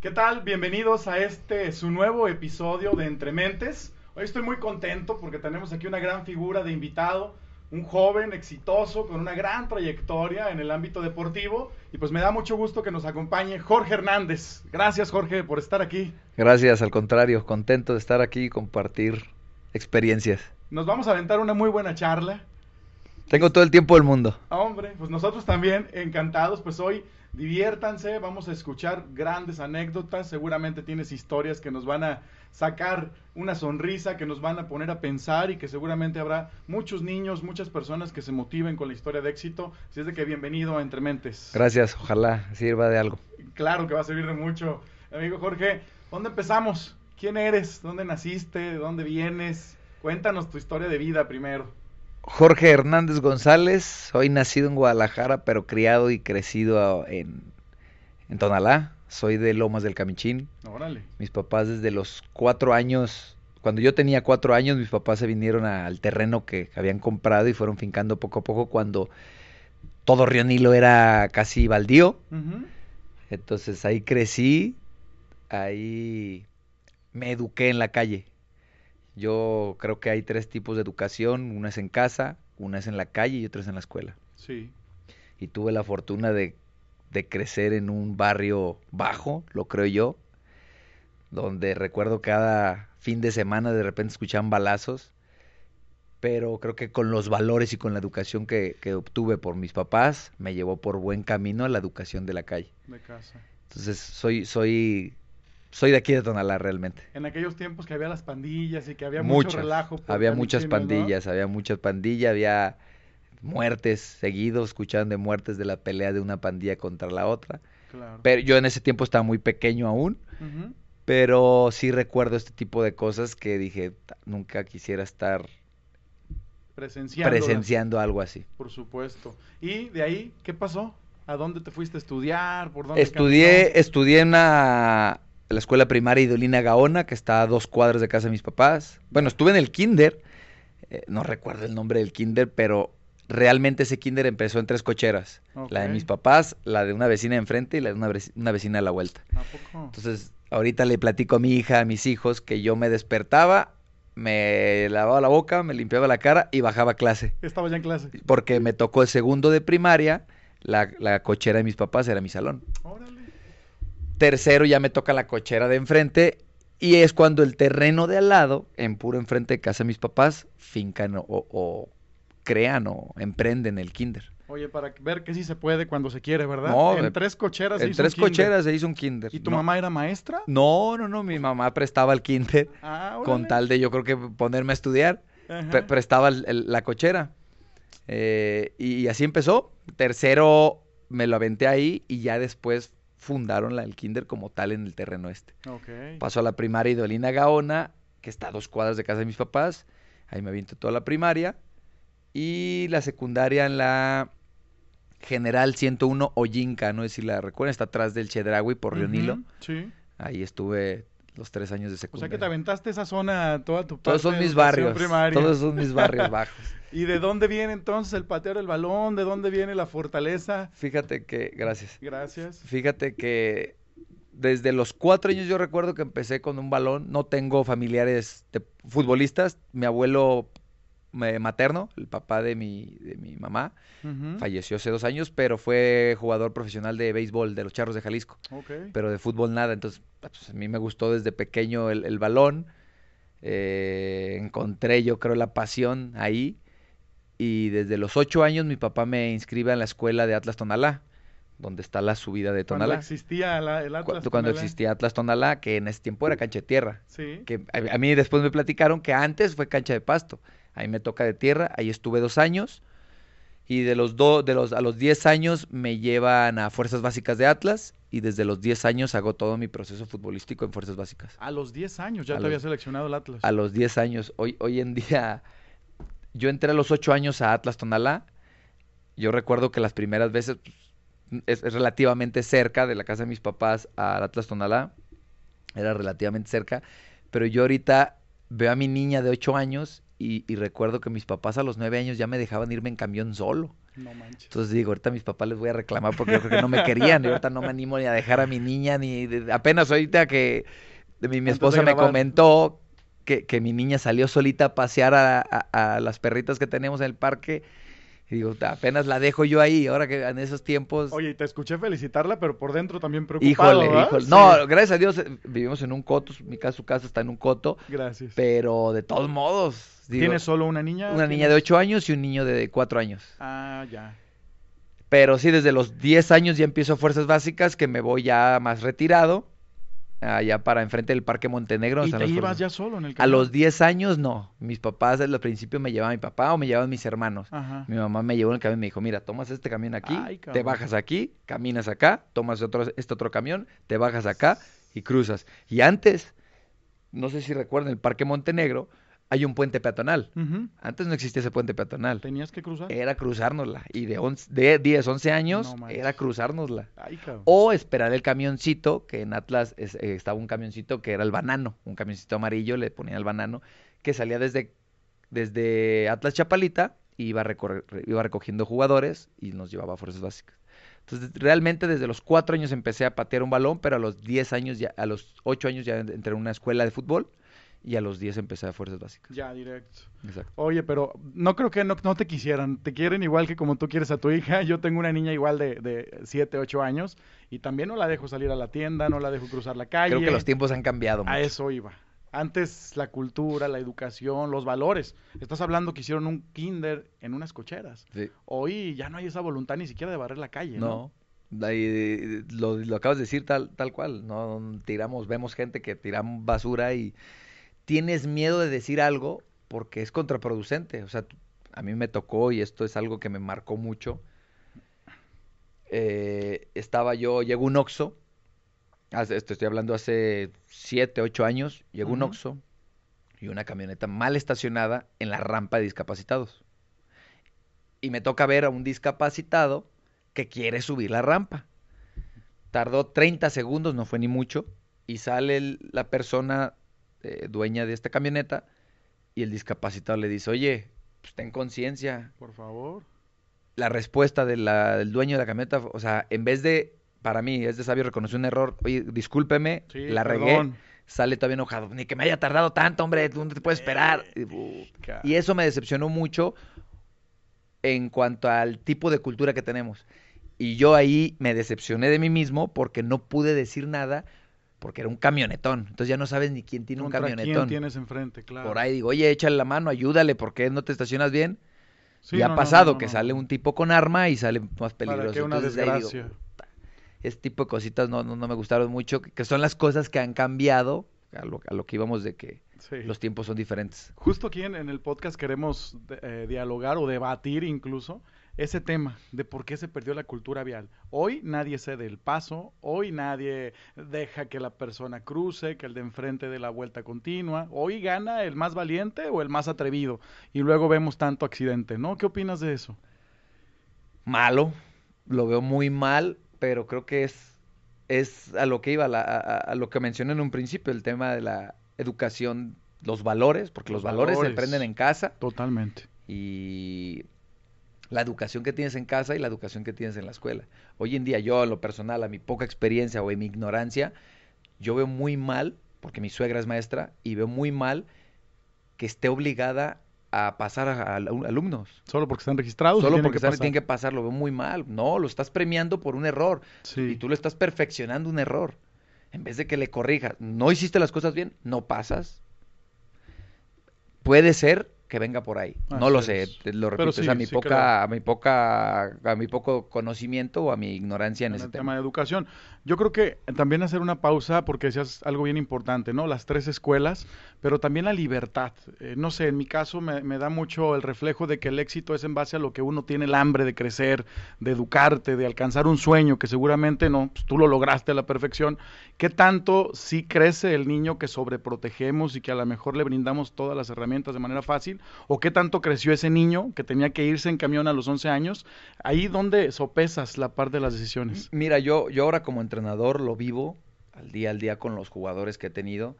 ¿Qué tal? Bienvenidos a este su nuevo episodio de Entre Mentes. Hoy estoy muy contento porque tenemos aquí una gran figura de invitado, un joven exitoso con una gran trayectoria en el ámbito deportivo y pues me da mucho gusto que nos acompañe Jorge Hernández. Gracias Jorge por estar aquí. Gracias, al contrario, contento de estar aquí y compartir experiencias. Nos vamos a aventar una muy buena charla. Tengo todo el tiempo del mundo. Hombre, pues nosotros también encantados, pues hoy diviértanse, vamos a escuchar grandes anécdotas, seguramente tienes historias que nos van a sacar una sonrisa, que nos van a poner a pensar y que seguramente habrá muchos niños, muchas personas que se motiven con la historia de éxito. Así es de que bienvenido a Entre Mentes. Gracias, ojalá sirva de algo. Claro que va a servir de mucho. Amigo Jorge, ¿dónde empezamos? ¿Quién eres? ¿Dónde naciste? ¿De dónde vienes? Cuéntanos tu historia de vida primero. Jorge Hernández González, soy nacido en Guadalajara, pero criado y crecido en, en Tonalá. Soy de Lomas del Camichín. Órale. Mis papás desde los cuatro años, cuando yo tenía cuatro años, mis papás se vinieron al terreno que habían comprado y fueron fincando poco a poco cuando todo Río Nilo era casi baldío. Entonces ahí crecí, ahí me eduqué en la calle. Yo creo que hay tres tipos de educación, una es en casa, una es en la calle y otra es en la escuela. Sí. Y tuve la fortuna de, de crecer en un barrio bajo, lo creo yo, donde recuerdo cada fin de semana de repente escuchaban balazos, pero creo que con los valores y con la educación que, que obtuve por mis papás, me llevó por buen camino a la educación de la calle. De casa. Entonces soy, soy, soy de aquí de Tonalá realmente. En aquellos tiempos que había las pandillas y que había Muchas. mucho relajo. Había muchas pandillas, había muchas pandillas, había muertes seguidos, escuchaban de muertes de la pelea de una pandilla contra la otra. Claro. Pero yo en ese tiempo estaba muy pequeño aún, pero sí recuerdo este tipo de cosas que dije, "Ta- nunca quisiera estar presenciando algo así. Por supuesto. ¿Y de ahí qué pasó? ¿A dónde te fuiste a estudiar? ¿Por dónde Estudié, caminó? estudié en una- la escuela primaria Idolina Gaona, que está a dos cuadras de casa de mis papás. Bueno, estuve en el kinder, eh, no recuerdo el nombre del kinder, pero realmente ese kinder empezó en tres cocheras. La de mis papás, la de una vecina enfrente y la de una, vec- una vecina a la vuelta. ¿A poco? Entonces, ahorita le platico a mi hija, a mis hijos, que yo me despertaba, me lavaba la boca, me limpiaba la cara y bajaba a clase. Estaba ya en clase. Porque me tocó el segundo de primaria, la, la cochera de mis papás era mi salón. Órale. Tercero ya me toca la cochera de enfrente y es cuando el terreno de al lado, en puro enfrente de casa de mis papás, fincan o, o crean o emprenden el kinder. Oye, para ver que sí se puede cuando se quiere, ¿verdad? No, en tres cocheras se En hizo un tres kinder. cocheras se hizo un kinder. ¿Y tu no, mamá era maestra? No, no, no, mi mamá prestaba el kinder Ah, con tal de yo creo que ponerme a estudiar. Pre- prestaba el- el- la cochera. Eh, y así empezó. Tercero me lo aventé ahí y ya después fundaron la, el kinder como tal en el terreno este. Ok. Pasó a la primaria Idolina Gaona, que está a dos cuadras de casa de mis papás. Ahí me aviento toda la primaria. Y la secundaria en la General 101 Oyinca, no sé si la recuerdan, está atrás del Chedraui por Río Nilo. Sí. Ahí estuve los tres años de O sea secundaria. que te aventaste esa zona toda tu Todos parte son de mis barrios, primaria. todos son mis barrios bajos. ¿Y de dónde viene entonces el pateo del balón? ¿De dónde viene la fortaleza? Fíjate que, gracias. Gracias. Fíjate que desde los cuatro años yo recuerdo que empecé con un balón. No tengo familiares de futbolistas. Mi abuelo materno, el papá de mi, de mi mamá, falleció hace dos años, pero fue jugador profesional de béisbol de los Charros de Jalisco. Pero de fútbol nada. Entonces, pues, a mí me gustó desde pequeño el, el balón. Eh, encontré yo creo la pasión ahí. Y desde los ocho años mi papá me inscribe en la escuela de Atlas Tonalá, donde está la subida de Cuando Tonalá. existía la- el Cu- Atlas cuando Tonalá. existía Atlas Tonalá, que en ese tiempo era cancha de tierra. Sí. Que a, a mí después me platicaron que antes fue cancha de pasto. Ahí me toca de tierra, ahí estuve dos años. Y de los do- de los, a los 10 años me llevan a Fuerzas Básicas de Atlas. Y desde los 10 años hago todo mi proceso futbolístico en Fuerzas Básicas. A los 10 años ya A te los- había seleccionado el Atlas. A los 10 años. Hoy, hoy en día, yo entré a los 8 años a Atlas Tonalá. Yo recuerdo que las primeras veces pues, es, es relativamente cerca de la casa de mis papás al Atlas Tonalá. Era relativamente cerca. Pero yo ahorita veo a mi niña de 8 años y, y recuerdo que mis papás a los nueve años ya me dejaban irme en camión solo. No manches. Entonces digo, ahorita a mis papás les voy a reclamar porque yo creo que no me querían. Y ahorita no me animo ni a dejar a mi niña, ni de- apenas ahorita que de mi, mi esposa me comentó que, que mi niña salió solita a pasear a, a- a las perritas que tenemos en el parque. Y digo, apenas la dejo yo ahí, ahora que en esos tiempos... Oye, y te escuché felicitarla, pero por dentro también preocupado, híjole, ¿verdad? híjole. Sí. No, gracias a Dios eh, vivimos en un coto, mi casa, su casa está en un coto, Gracias. pero de todos modos... digo, ¿Tienes solo una niña? una niña de ¿Tienes? 8 años y un niño de 4 años. Ah, ya. Pero sí, desde los 10 años ya empiezo fuerzas básicas, que me voy ya más retirado, allá para enfrente del Parque Montenegro. ¿Y te ibas ya solo en el A camión? los 10 años no. Mis papás al principio me llevaban mi papá o me llevaban mis hermanos. Ajá. Mi mamá me llevó en el camión y me dijo, mira, tomas este camión aquí, Ay, te bajas aquí, caminas acá, tomas otro, este otro camión, te bajas acá y cruzas. Y antes, no sé si recuerdan, el Parque Montenegro hay un puente peatonal. Antes no existía ese puente peatonal. ¿Tenías que cruzar? Era cruzárnosla. Y de, 11 de 10, 11 años No era cruzárnosla. Ay. O esperar el camioncito, que en Atlas es- eh, estaba un camioncito que era el banano, un camioncito amarillo, le ponían el banano, que salía desde, desde Atlas Chapalita, y iba, recorrer- iba recogiendo jugadores y nos llevaba a fuerzas básicas. Entonces, realmente desde los cuatro años empecé a patear un balón, pero a los 10 años, ya, a los 8 años ya entré en una escuela de fútbol y a los 10 empecé a fuerzas básicas. Ya, directo. Exacto. Oye, pero no creo que no, no te quisieran. Te quieren igual que como tú quieres a tu hija. Yo tengo una niña igual de, de 7, 8 años y también no la dejo salir a la tienda, no la dejo cruzar la calle. Creo que los tiempos han cambiado mucho. A eso iba. Antes la cultura, la educación, los valores. Estás hablando que hicieron un kinder en unas cocheras. Sí. Hoy ya no hay esa voluntad ni siquiera de barrer la calle, ¿no? No. Ahí, lo, lo acabas de decir tal, tal cual. No tiramos, vemos gente que tiran basura y tienes miedo de decir algo porque es contraproducente. O sea, a mí me tocó y esto es algo que me marcó mucho. Eh, estaba yo, llegó un Oxxo, estoy hablando hace siete, ocho años, llegó un. Oxxo y una camioneta mal estacionada en la rampa de discapacitados. Y me toca ver a un discapacitado que quiere subir la rampa. Tardó 30 segundos, no fue ni mucho, y sale la persona eh, dueña de esta camioneta y el discapacitado le dice, oye, pues ten conciencia. Por favor. La respuesta de la- del dueño de la camioneta, o sea, en vez de, para mí, es de sabio reconocer un error, oye, discúlpeme, Sí, la regué, sale todavía enojado, ni que me haya tardado tanto, hombre, tú no te puedes esperar. Y, uh, y eso me decepcionó mucho en cuanto al tipo de cultura que tenemos. Y yo ahí me decepcioné de mí mismo porque no pude decir nada porque era un camionetón. Entonces ya no sabes ni quién tiene un ¿Contra camionetón. quién tienes enfrente? Claro. Por ahí digo, oye, échale la mano, ayúdale, ¿por qué no te estacionas bien? Sí, y ha no, pasado no, que sale un tipo con arma y sale más Para peligroso. que una Entonces, ahí digo, desgracia. este tipo de cositas no, me gustaron mucho, que son las cosas que han cambiado a lo, a lo que íbamos de que Sí. los tiempos son diferentes. Justo aquí en, en el podcast queremos eh, dialogar o debatir incluso ese tema de por qué se perdió la cultura vial. Hoy nadie cede el paso, hoy nadie deja que la persona cruce, que el de enfrente dé la vuelta continua. Hoy gana el más valiente o el más atrevido y luego vemos tanto accidente, ¿no? ¿Qué opinas de eso? malo, lo veo muy mal, pero creo que es, es a lo que iba, a, a- a lo que mencioné en un principio, el tema de la educación, los valores, porque los, Los valores, se valores. aprenden en casa Totalmente. y la educación que tienes en casa y la educación que tienes en la escuela. Hoy en día yo, en lo personal, a mi poca experiencia o en mi ignorancia, yo veo muy mal, porque mi suegra es maestra, y veo muy mal que esté obligada a pasar a, a alumnos. Solo porque están registrados. Solo porque que están- tienen que pasar, lo veo muy mal. No, lo estás premiando por un error. Sí. Y tú lo estás perfeccionando un error. En vez de que le corrijas, no hiciste las cosas bien, no pasas. Puede ser que venga por ahí. No lo sé, es. lo repito, es a mi sí poca, creo. a mi poca, a mi poco conocimiento o a mi ignorancia en, en ese el tema. tema de educación. Yo creo que también hacer una pausa porque decías algo bien importante, ¿no? Las tres escuelas, pero también la libertad. Eh, no sé, en mi caso me, me da mucho el reflejo de que el éxito es en base a lo que uno tiene el hambre de crecer, de educarte, de alcanzar un sueño que seguramente no, pues, tú lo lograste a la perfección. ¿Qué tanto sí crece el niño que sobreprotegemos y que a lo mejor le brindamos todas las herramientas de manera fácil? ¿O qué tanto creció ese niño que tenía que irse en camión a los 11 años? Ahí donde sopesas la parte de las decisiones. Mira, yo, yo ahora como entrenador lo vivo al día al día con los jugadores que he tenido.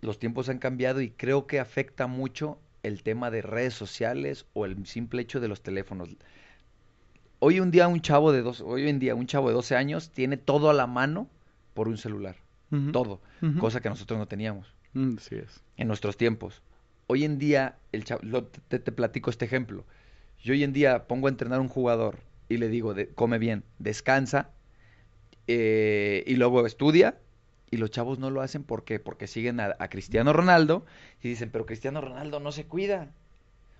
Los tiempos han cambiado y creo que afecta mucho el tema de redes sociales o el simple hecho de los teléfonos. Hoy un día un chavo de dos, hoy en día un chavo de 12 años tiene todo a la mano por un celular, todo, cosa que nosotros no teníamos Mm, Así es. en nuestros tiempos. Hoy en día, el chavo, lo- te, te platico este ejemplo. Yo hoy en día pongo a entrenar a un jugador y le digo, de- come bien, descansa, eh, y luego estudia, y los chavos no lo hacen ¿por qué? porque siguen a, a Cristiano Ronaldo y dicen, pero Cristiano Ronaldo no se cuida.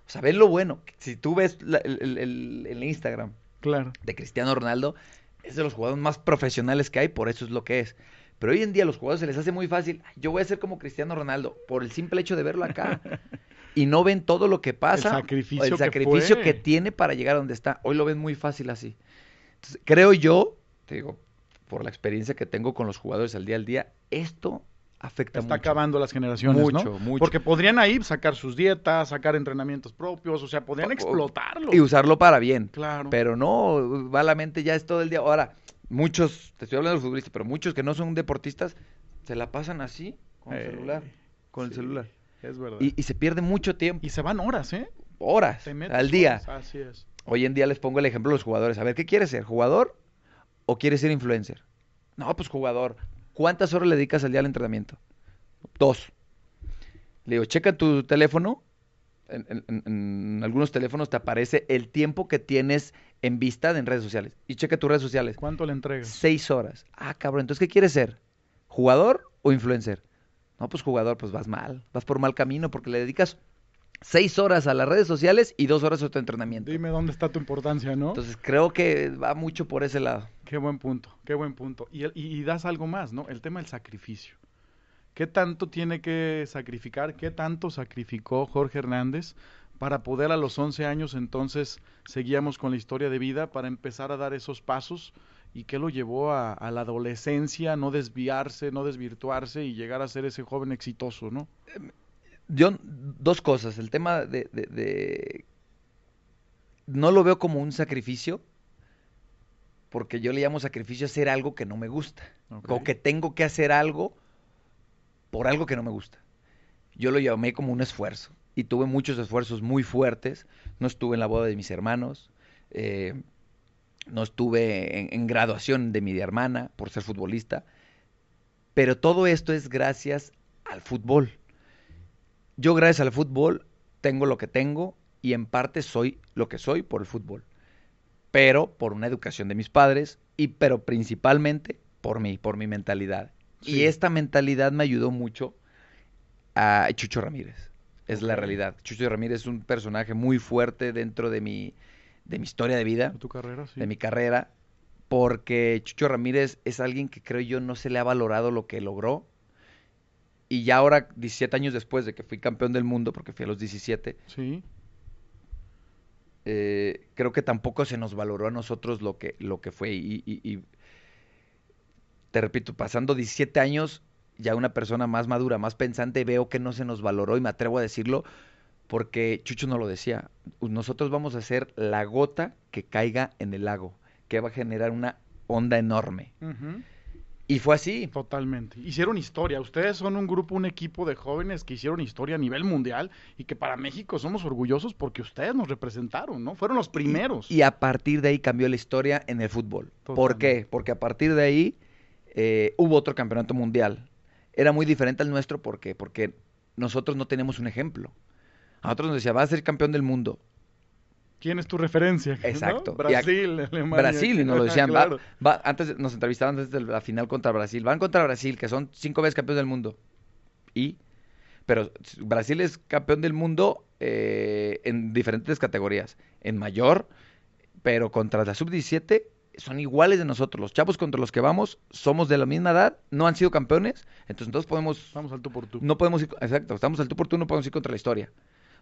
O sea, ven lo bueno. Si tú ves la- el- el- el Instagram Claro. de Cristiano Ronaldo, es de los jugadores más profesionales que hay, por eso es lo que es. Pero hoy en día a los jugadores se les hace muy fácil, "Ay, yo voy a ser como Cristiano Ronaldo, por el simple hecho de verlo acá. y no ven todo lo que pasa, El sacrificio el que sacrificio que tiene para llegar a donde está. Hoy lo ven muy fácil así. Entonces, creo yo, te digo, por la experiencia que tengo con los jugadores al día al día, esto afecta Está mucho. acabando las generaciones, Mucho, ¿no? mucho. Porque podrían ahí sacar sus dietas, sacar entrenamientos propios, o sea, podrían explotarlo. Y usarlo para bien. Claro. Pero no, va la mente ya es todo el día. Ahora, muchos, te estoy hablando de los futbolistas, pero muchos que no son deportistas, se la pasan así, con el Eh, celular. Con el celular. Es verdad. Y, y se pierde mucho tiempo, Y se van horas, ¿eh? horas al día. horas, Así es. Hoy en día les pongo el ejemplo a los jugadores. A ver, ¿qué quieres ser? ¿Jugador o quieres ser influencer? No, pues jugador. ¿Cuántas horas le dedicas al día al entrenamiento? Dos. Le digo, checa tu teléfono. En, en- en- en algunos teléfonos te aparece el tiempo que tienes en vista en redes sociales. Y checa tus redes sociales. ¿Cuánto le entregas? Seis horas. Ah, cabrón. Entonces, ¿qué quieres ser? ¿Jugador o influencer? No, pues jugador, pues vas mal. Vas por mal camino porque le dedicas seis horas a las redes sociales y dos horas a tu entrenamiento. Dime dónde está tu importancia, ¿no? Entonces creo que va mucho por ese lado. Qué buen punto, qué buen punto. Y, y das algo más, ¿no? El tema del sacrificio. ¿Qué tanto tiene que sacrificar? ¿Qué tanto sacrificó Jorge Hernández para poder a los 11 años entonces seguíamos con la historia de vida para empezar a dar esos pasos? ¿Y qué lo llevó a, a la adolescencia, no desviarse, no desvirtuarse y llegar a ser ese joven exitoso, ¿no? Yo, dos cosas. El tema de, de- de- No lo veo como un sacrificio, porque yo le llamo sacrificio hacer algo que no me gusta. O que tengo que hacer algo por algo que no me gusta. Yo lo llamé como un esfuerzo. Y tuve muchos esfuerzos muy fuertes. No estuve en la boda de mis hermanos. eh, no estuve en, en graduación de mi hermana por ser futbolista. Pero todo esto es gracias al fútbol. Yo gracias al fútbol tengo lo que tengo y en parte soy lo que soy por el fútbol. Pero por una educación de mis padres y pero principalmente por mí, por mi mentalidad. Sí. Y esta mentalidad me ayudó mucho a Chucho Ramírez. Es la realidad. Chucho Ramírez es un personaje muy fuerte dentro de mi, de mi historia de vida ¿De tu carrera? Sí. de mi carrera, porque Chucho Ramírez es alguien que creo yo no se le ha valorado lo que logró. Y ya ahora, 17 años después de que fui campeón del mundo, porque fui a los 17, Sí. eh, creo que tampoco se nos valoró a nosotros lo que, lo que fue. Y, y- y te repito, pasando 17 años, ya una persona más madura, más pensante, veo que no se nos valoró y me atrevo a decirlo porque Chucho no lo decía. Nosotros vamos a ser la gota que caiga en el lago, que va a generar una onda enorme. Y fue así. Totalmente. Hicieron historia. Ustedes son un grupo, un equipo de jóvenes que hicieron historia a nivel mundial y que para México somos orgullosos porque ustedes nos representaron, ¿no? Fueron los primeros. Y a partir de ahí cambió la historia en el fútbol. ¿Por qué? Porque a partir de ahí eh, hubo otro campeonato mundial. Era muy diferente al nuestro, ¿por qué? Porque nosotros no tenemos un ejemplo. A nosotros nos decía, va a ser campeón del mundo. ¿Quién es tu referencia? ¿no? Exacto. Y Brasil, Alemania. Brasil, y nos lo decían, va- Claro. va, antes nos entrevistaban antes de la final contra Brasil. Van contra Brasil, que son cinco veces campeón del mundo. Y, pero Brasil es campeón del mundo eh, en diferentes categorías. En mayor, pero contra la sub-17 son iguales de nosotros. Los chavos contra los que vamos somos de la misma edad, no han sido campeones, entonces todos podemos Vamos al tú por tú. no podemos ir, exacto, estamos al tú por tú, no podemos ir contra la historia.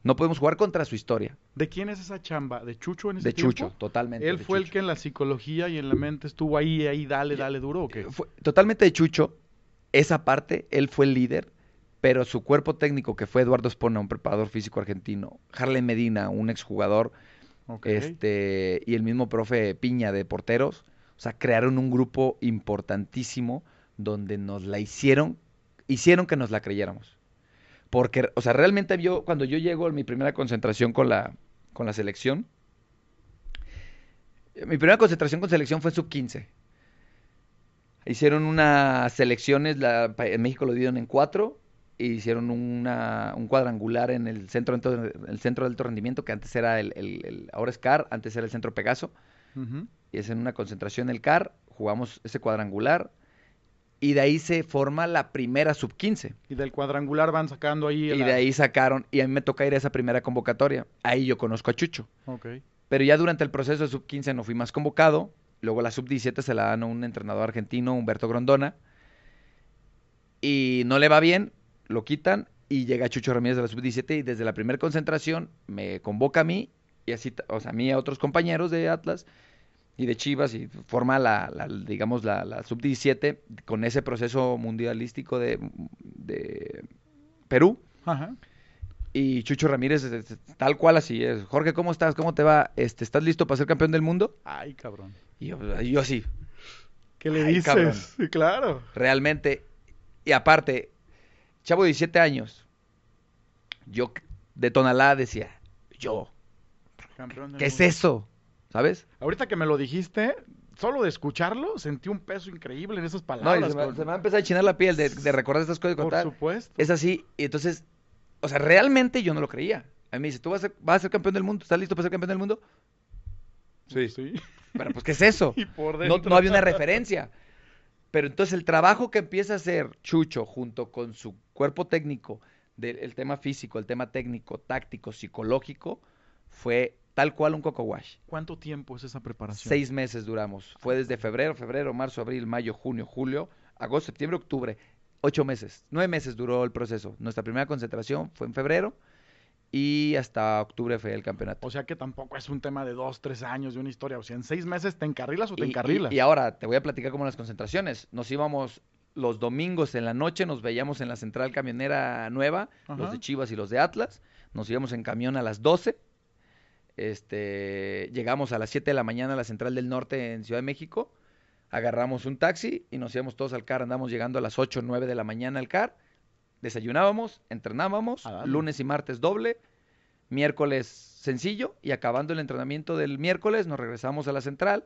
No podemos jugar contra su historia. ¿De quién es esa chamba? ¿De Chucho en ese De tiempo? Chucho, totalmente. ¿Él fue el que en la psicología y en la mente estuvo ahí, ahí, dale, dale duro o qué? Fue totalmente de Chucho. Esa parte, él fue el líder, pero su cuerpo técnico, que fue Eduardo Espona, un preparador físico argentino, Harley Medina, un exjugador, Este, y el mismo profe Piña de porteros, o sea, crearon un grupo importantísimo donde nos la hicieron, hicieron que nos la creyéramos. Porque, o sea, realmente yo, cuando yo llego a mi primera concentración con la, con la selección, mi primera concentración con selección fue en sub-15. Hicieron unas selecciones, en México lo dieron en cuatro, e hicieron una, un cuadrangular en el centro, el centro de alto rendimiento, que antes era el, el, ahora es CAR, antes era el centro Pegaso. Y es en una concentración el CAR, jugamos ese cuadrangular, y de ahí se forma la primera sub-15. Y del cuadrangular van sacando ahí. Y de ahí sacaron, y a mí me toca ir a esa primera convocatoria. Ahí yo conozco a Chucho. Pero ya durante el proceso de sub-15 no fui más convocado. Luego la sub-17 se la dan a un entrenador argentino, Humberto Grondona. Y no le va bien, lo quitan y llega Chucho Ramírez de la sub-17 y desde la primera concentración me convoca a mí y así, o sea, a mí y a otros compañeros de Atlas y de Chivas y forma la, digamos, la, sub-17 con ese proceso mundialístico de, de Perú. Ajá. Y Chucho Ramírez, tal cual así es. Jorge, ¿cómo estás? ¿Cómo te va? Este, ¿Estás listo para ser campeón del mundo? Ay, cabrón. Y yo, yo así. ¿Qué le dices? Sí, claro. Realmente. Y aparte, chavo de 17 años, yo de Tonalá decía, yo, ¿qué es eso? ¿Sabes? Ahorita que me lo dijiste, solo de escucharlo, sentí un peso increíble en esas palabras. No, se, me, va a empezar a chinar la piel de, recordar estas cosas. Por supuesto. Es así, y entonces, o sea, realmente yo no lo creía. A mí me dice, ¿tú vas a, ser, vas a ser campeón del mundo? ¿Estás listo para ser campeón del mundo? Sí. Sí. Pero pues, ¿qué es eso? no, no había una referencia. Pero entonces el trabajo que empieza a hacer Chucho junto con su cuerpo técnico del tema físico, el tema técnico, táctico, psicológico, fue tal cual un coco wash. ¿Cuánto tiempo es esa preparación? Seis meses duramos. Fue desde febrero, febrero, marzo, abril, mayo, junio, julio, agosto, septiembre, octubre. Ocho meses. Nueve meses duró el proceso. Nuestra primera concentración fue en febrero y hasta octubre fue el campeonato. O sea que tampoco es un tema de dos, tres años de una historia. O sea, en seis meses te encarrilas o te encarrilas. Y, ahora te voy a platicar como las concentraciones. Nos íbamos los domingos en la noche, nos veíamos en la central camionera nueva, los de Chivas y los de Atlas. Nos íbamos en camión a las 12. Este, llegamos a las 7 de la mañana a la central del norte en Ciudad de México. Agarramos un taxi y nos íbamos todos al CAR. Andamos llegando a las 8 o 9 de la mañana al CAR desayunábamos, entrenábamos, ah, lunes y martes doble, miércoles sencillo y acabando el entrenamiento del miércoles nos regresamos a la central,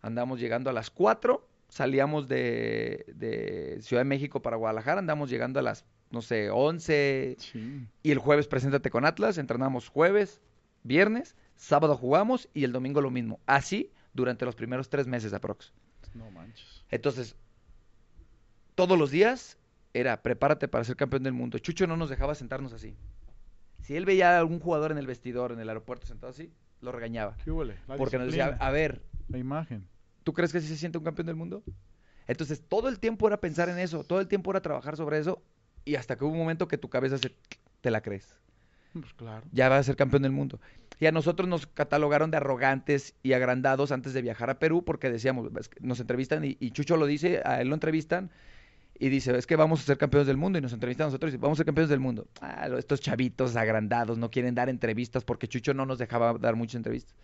andamos llegando a las 4, salíamos de, Ciudad de México para Guadalajara, andamos llegando a las, no sé, 11 y el jueves preséntate con Atlas, entrenamos jueves, viernes, sábado jugamos y el domingo lo mismo. Así durante los primeros tres meses aprox. No manches. Entonces, todos los días era prepárate para ser campeón del mundo. Chucho no nos dejaba sentarnos así. Si él veía a algún jugador en el vestidor, en el aeropuerto sentado así, lo regañaba. ¿Qué porque nos decía, a ver, la imagen. ¿Tú crees que así se siente un campeón del mundo? Entonces, todo el tiempo era pensar en eso, todo el tiempo era trabajar sobre eso, y hasta que hubo un momento que tu cabeza se, te la crees. Pues claro. Ya va a ser campeón del mundo. Y a nosotros nos catalogaron de arrogantes y agrandados antes de viajar a Perú porque decíamos, nos entrevistan y, y Chucho lo dice, a él lo entrevistan y dice, es que vamos a ser campeones del mundo. Y nos entrevistan a nosotros y vamos a ser campeones del mundo. Ah, estos chavitos agrandados no quieren dar entrevistas porque Chucho no nos dejaba dar muchas entrevistas.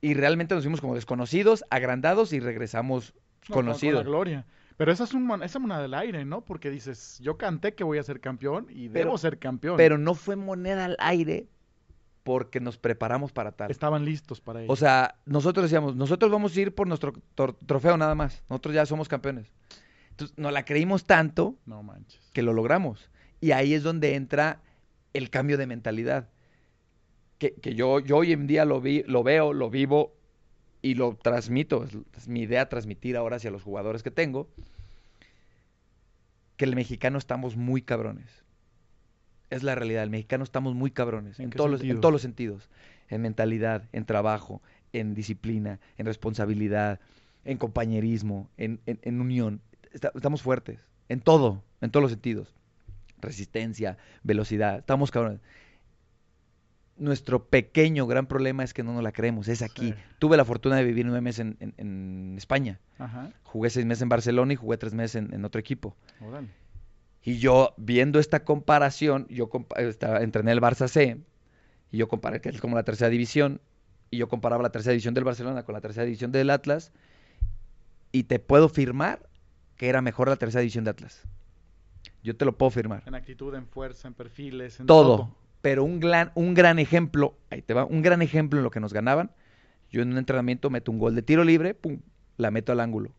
Y realmente nos fuimos como desconocidos, agrandados y regresamos conocidos. Con la gloria. Pero esa es, un, esa moneda del aire, ¿no? Porque dices, yo canté que voy a ser campeón y debo ser campeón. Pero no fue moneda al aire porque nos preparamos para tal. Estaban listos para ello. O sea, nosotros decíamos, nosotros vamos a ir por nuestro trofeo nada más. Nosotros ya somos campeones. Entonces, nos la creímos tanto que lo logramos. Y ahí es donde entra el cambio de mentalidad. Que, yo, yo hoy en día lo, vi, lo veo, lo vivo y lo transmito. Es, mi idea transmitir ahora hacia los jugadores que tengo. Que el mexicano estamos muy cabrones. Es la realidad. El mexicano estamos muy cabrones. ¿En, todos, los, en todos los sentidos. En mentalidad, en trabajo, en disciplina, en responsabilidad, en compañerismo, en, en unión estamos fuertes. En todo, en todos los sentidos. Resistencia, velocidad. Estamos cabrones. Nuestro pequeño gran problema es que no nos la creemos. Es aquí. Tuve la fortuna de vivir nueve meses en, España. Jugué seis meses en Barcelona y jugué tres meses en, otro equipo. Y yo, viendo esta comparación, yo estaba, entrené el Barça C, y yo comparé que es como la tercera división, y yo comparaba la tercera división del Barcelona con la tercera división del Atlas, y te puedo firmar que era mejor la tercera división de Atlas. Yo te lo puedo firmar. En actitud, en fuerza, en perfiles, en todo. todo. Pero un gran, un gran ejemplo, ahí te va, un gran ejemplo en lo que nos ganaban. Yo en un entrenamiento meto un gol de tiro libre, pum, la meto al ángulo.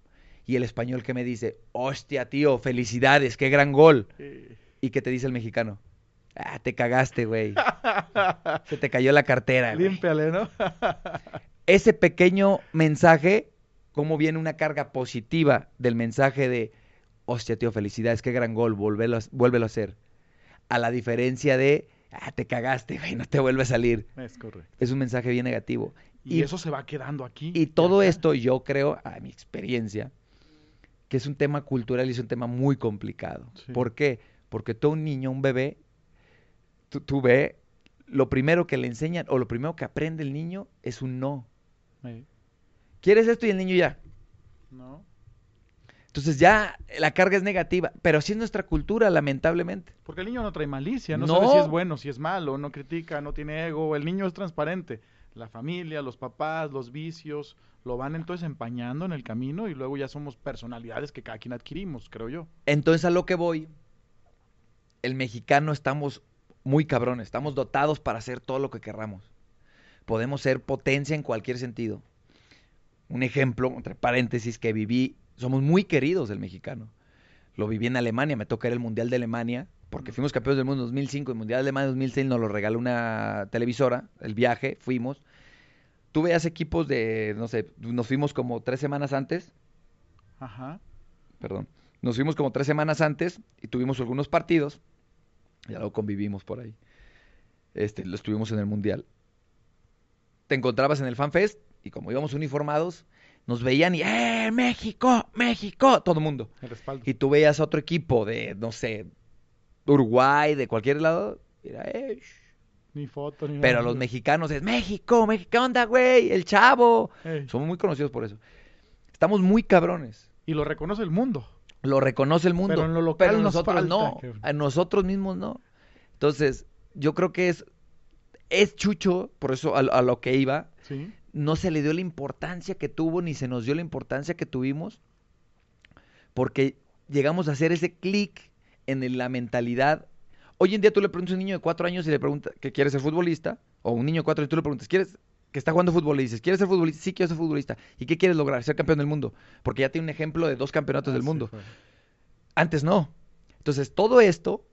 Y el español que me dice, hostia, tío, felicidades, qué gran gol. Sí. ¿Y qué te dice el mexicano? Ah, te cagaste, güey. Se te cayó la cartera. Límpiale, ¿no? Ese pequeño mensaje, cómo viene una carga positiva del mensaje de, hostia, tío, felicidades, qué gran gol, vuélvelo, a- vuélvelo a hacer. A la diferencia de, ah, te cagaste, güey, no te vuelve a salir. es correcto. Es un mensaje bien negativo. Y, Y- eso se va quedando aquí. Y todo acá. esto yo creo, a mi experiencia, que es un tema cultural y es un tema muy complicado. Sí. ¿Por qué? Porque todo un niño, un bebé, tú, tú ve, lo primero que le enseñan o lo primero que aprende el niño es un no. Sí. ¿Quieres esto? Y el niño ya. ¿No? Entonces ya la carga es negativa, pero así es nuestra cultura, lamentablemente. Porque el niño no trae malicia, no, No. sabe si es bueno, si es malo, no critica, no tiene ego. El niño es transparente. La familia, los papás, los vicios, lo van entonces empañando en el camino y luego ya somos personalidades que cada quien adquirimos, creo yo. Entonces a lo que voy, el mexicano estamos muy cabrones, estamos dotados para hacer todo lo que querramos. Podemos ser potencia en cualquier sentido. Un ejemplo, entre paréntesis, que viví, somos muy queridos del mexicano. Lo viví en Alemania, me toca ir al Mundial de Alemania, porque fuimos campeones del mundo en 2005, el Mundial de Alemania 2006 nos lo regaló una televisora, el viaje, fuimos. Tú veías equipos de, no sé, nos fuimos como tres semanas antes, Ajá. perdón, nos fuimos como tres semanas antes y tuvimos algunos partidos. Ya lo convivimos por ahí. Este, lo estuvimos en el Mundial. Te encontrabas en el FanFest y como íbamos uniformados, nos veían y ¡Eh, México! ¡México! Todo el mundo. El respaldo. Y tú veías a otro equipo de, no sé, Uruguay, de cualquier lado. y era, "Eh, sh". Ni foto, ni Pero nada. los mexicanos es México, México, ¿qué onda, güey? El chavo. Ey. Somos muy conocidos por eso. Estamos muy cabrones. Y lo reconoce el mundo. Lo reconoce el mundo. Pero en lo local pero nos nosotros falta, no. A nosotros mismos no. Entonces, yo creo que es, es chucho, por eso a, a lo que iba, Sí. No se le dio la importancia que tuvo, ni se nos dio la importancia que tuvimos, porque llegamos a hacer ese clic en la mentalidad. Hoy en día tú le preguntas a un niño de cuatro años y le preguntas que quiere ser futbolista, o un niño de cuatro y tú le preguntas, ¿quieres que está jugando fútbol? Y dices, ¿quieres ser futbolista? Sí, quiero ser futbolista. ¿Y qué quieres lograr? Ser campeón del mundo. Porque ya tiene un ejemplo de dos campeonatos del mundo. fue. Antes no. Entonces, todo esto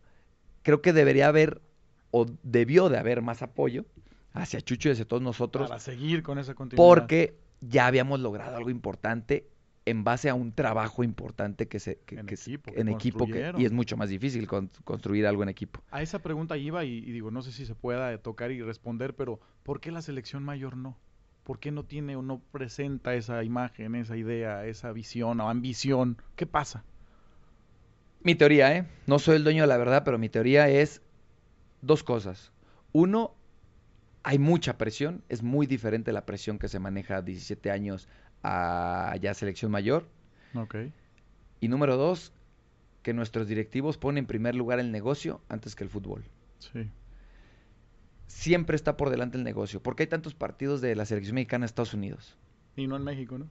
creo que debería haber o debió de haber más apoyo hacia Chucho y hacia todos nosotros Para seguir con esa continuidad. porque ya habíamos logrado algo importante en base a un trabajo importante que se que, En que equipo, que en equipo que- construyeron. y es mucho más difícil con- construir algo en equipo. A esa pregunta iba y, y digo, no sé si se pueda tocar y responder, pero ¿por qué la selección mayor no? ¿Por qué no tiene o no presenta esa imagen, esa idea, esa visión o ambición? ¿Qué pasa? Mi teoría, ¿eh? No soy el dueño de la verdad, pero mi teoría es dos cosas. Uno, hay mucha presión, es muy diferente la presión que se maneja a 17 años a ya selección mayor. Y número dos, que nuestros directivos ponen en primer lugar el negocio antes que el fútbol. Sí. Siempre está por delante el negocio. ¿Por qué hay tantos partidos de la selección mexicana en Estados Unidos? Y no en México, ¿no?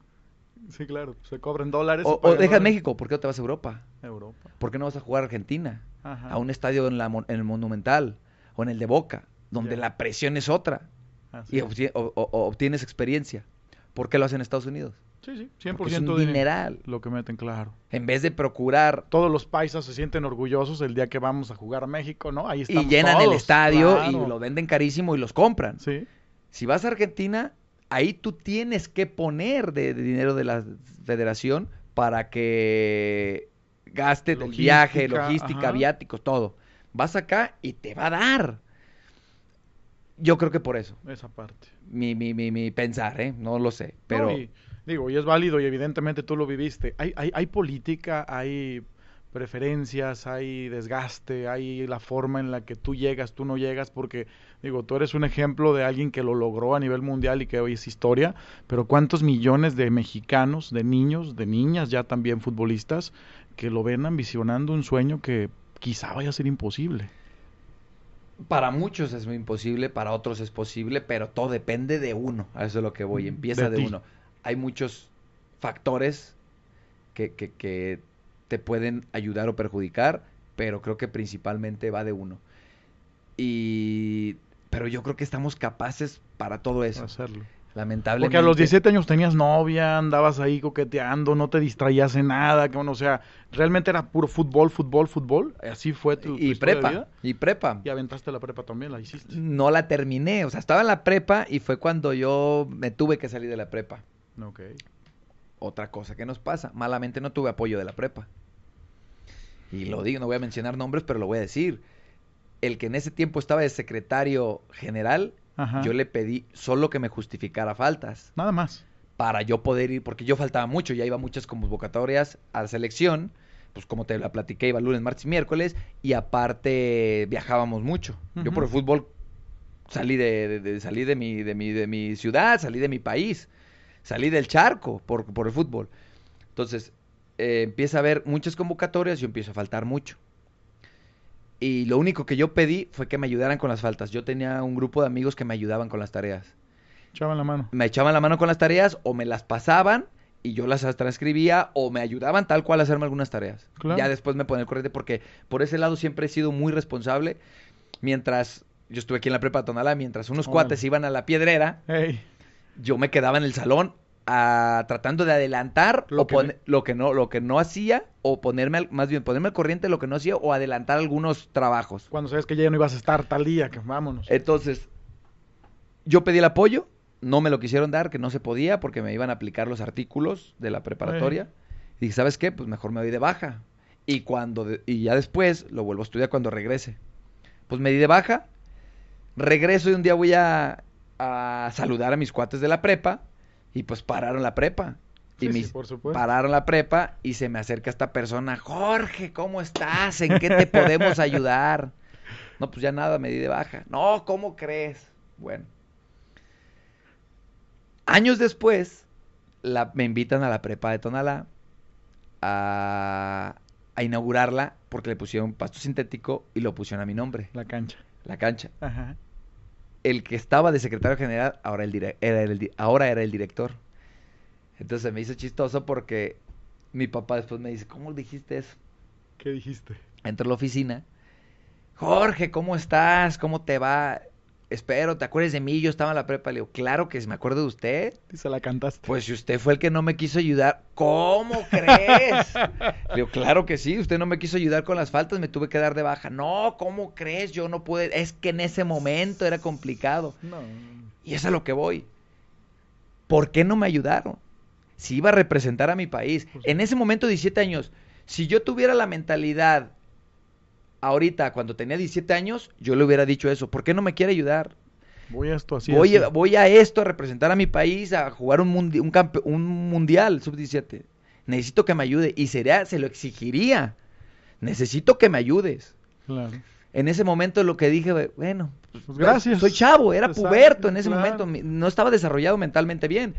Sí, claro. Se cobran dólares. O, deja dólares. México, ¿por qué no te vas a Europa? Europa. ¿Por qué no vas a jugar a Argentina? Ajá. A un estadio en, la, en el Monumental o en el de Boca, donde la presión es otra y es. obtie- o- obtienes experiencia. ¿Por qué lo hacen en Estados Unidos? Sí, sí. 100% Porque es un de dineral. lo que meten, claro. En vez de procurar Todos los paisas se sienten orgullosos el día que vamos a jugar a México, ¿no? Ahí estamos y llenan el estadio y lo venden carísimo y los compran. Sí. Si vas a Argentina, ahí tú tienes que poner de, de dinero de la federación para que gaste el viaje, logística, ajá. viáticos, todo. Vas acá y te va a dar. Yo creo que por eso. Esa parte. Mi, mi, mi, mi pensar, ¿eh? No lo sé. No, Pero y, digo, y es válido y evidentemente tú lo viviste. Hay, hay, hay política, hay preferencias, hay desgaste, hay la forma en la que tú llegas, tú no llegas, porque digo, tú eres un ejemplo de alguien que lo logró a nivel mundial y que hoy es historia, pero ¿cuántos millones de mexicanos, de niños, de niñas ya también futbolistas, que lo ven ambicionando un sueño que quizá vaya a ser imposible? Para muchos es muy imposible, para otros es posible, pero todo depende de uno. A eso es lo que voy. Mm, Empieza de uno. Hay muchos factores que, que, que te pueden ayudar o perjudicar pero creo que principalmente va de uno. Y pero yo creo que estamos capaces para todo eso. Hacerlo. Lamentablemente. Porque a los 17 años tenías novia, andabas ahí coqueteando, no te distraías en nada, que bueno, o sea, realmente era puro fútbol, fútbol, fútbol. Así fue tu, tu y de prepa, vida. y prepa. Y aventaste la prepa también, la hiciste. No la terminé, o sea, estaba en la prepa y fue cuando yo me tuve que salir de la prepa. Ok. Otra cosa que nos pasa, malamente no tuve apoyo de la prepa. Y lo digo, no voy a mencionar nombres, pero lo voy a decir. El que en ese tiempo estaba de secretario general, Ajá. yo le pedí solo que me justificara faltas Nada más. para yo poder ir, porque yo faltaba mucho, ya iba muchas convocatorias a la selección, pues como te la platiqué, iba lunes, martes y miércoles, y aparte viajábamos mucho. Yo por el fútbol salí de, de- de- salí de mi, de mi, de mi ciudad, salí de mi país, salí del charco por, por el fútbol. Entonces, eh, empieza a haber muchas convocatorias, yo empiezo a faltar mucho. Y lo único que yo pedí fue que me ayudaran con las faltas. Yo tenía un grupo de amigos que me ayudaban con las tareas Echaban la mano. me echaban la mano con las tareas o me las pasaban y yo las transcribía o me ayudaban tal cual a hacerme algunas tareas. Claro. Ya después me ponía el corriente porque por ese lado siempre he sido muy responsable. Mientras yo estuve aquí en la prepa de Tonalá, mientras unos Órale. cuates iban a la piedrera, yo me quedaba en el salón tratando de adelantar Lo o que lo que no lo que no hacía o ponerme al- más bien ponerme al corriente de lo que no hacía o adelantar algunos trabajos. cuando sabes que ya no ibas a estar tal día, que vámonos. Entonces, yo pedí el apoyo, no me lo quisieron dar, que no se podía porque me iban a aplicar los artículos de la preparatoria. Y dije, ¿sabes qué? Pues mejor me doy de baja. Y cuando de- y ya después lo vuelvo a estudiar cuando regrese. Pues me di de baja, regreso y un día voy a, a saludar a mis cuates de la prepa y pues pararon la prepa. Y Sí, por supuesto. pararon la prepa y se me acerca esta persona, Jorge, ¿cómo estás? ¿En qué te podemos ayudar? No, pues ya nada, me di de baja. No, ¿cómo crees? Bueno. Años después, la, me invitan a la prepa de Tonalá a, a inaugurarla porque le pusieron pasto sintético y lo pusieron a mi nombre, La cancha. la cancha. Ajá. El que estaba de secretario general ahora, el era el ahora era el director. Entonces me hizo chistoso porque mi papá después me dice, ¿cómo dijiste eso? ¿Qué dijiste? Entro a la oficina. Jorge, ¿cómo estás? ¿Cómo te va? Espero, ¿te acuerdas de mí? Yo estaba en la prepa. Le digo, claro que me acuerdo de usted. Y se la cantaste. Pues si usted fue el que no me quiso ayudar, ¿cómo crees? Le digo, claro que sí, usted no me quiso ayudar con las faltas, me tuve que dar de baja. No, ¿cómo crees? Yo no pude, es que en ese momento era complicado. No. Y es a lo que voy. ¿Por qué no me ayudaron? Si iba a representar a mi país. En ese momento, 17 años, si yo tuviera la mentalidad ahorita, cuando tenía 17 años, yo le hubiera dicho eso. ¿Por qué no me quiere ayudar? Voy a esto así. voy, así. a, voy a esto, a representar a mi país, a jugar un, mundi- un, un mundial sub-17. Necesito que me ayude. Y sería, se lo exigiría. Necesito que me ayudes. Claro. En ese momento lo que dije, bueno, Pues gracias. soy chavo, era Exacto, puberto en ese claro. momento, no estaba desarrollado mentalmente bien,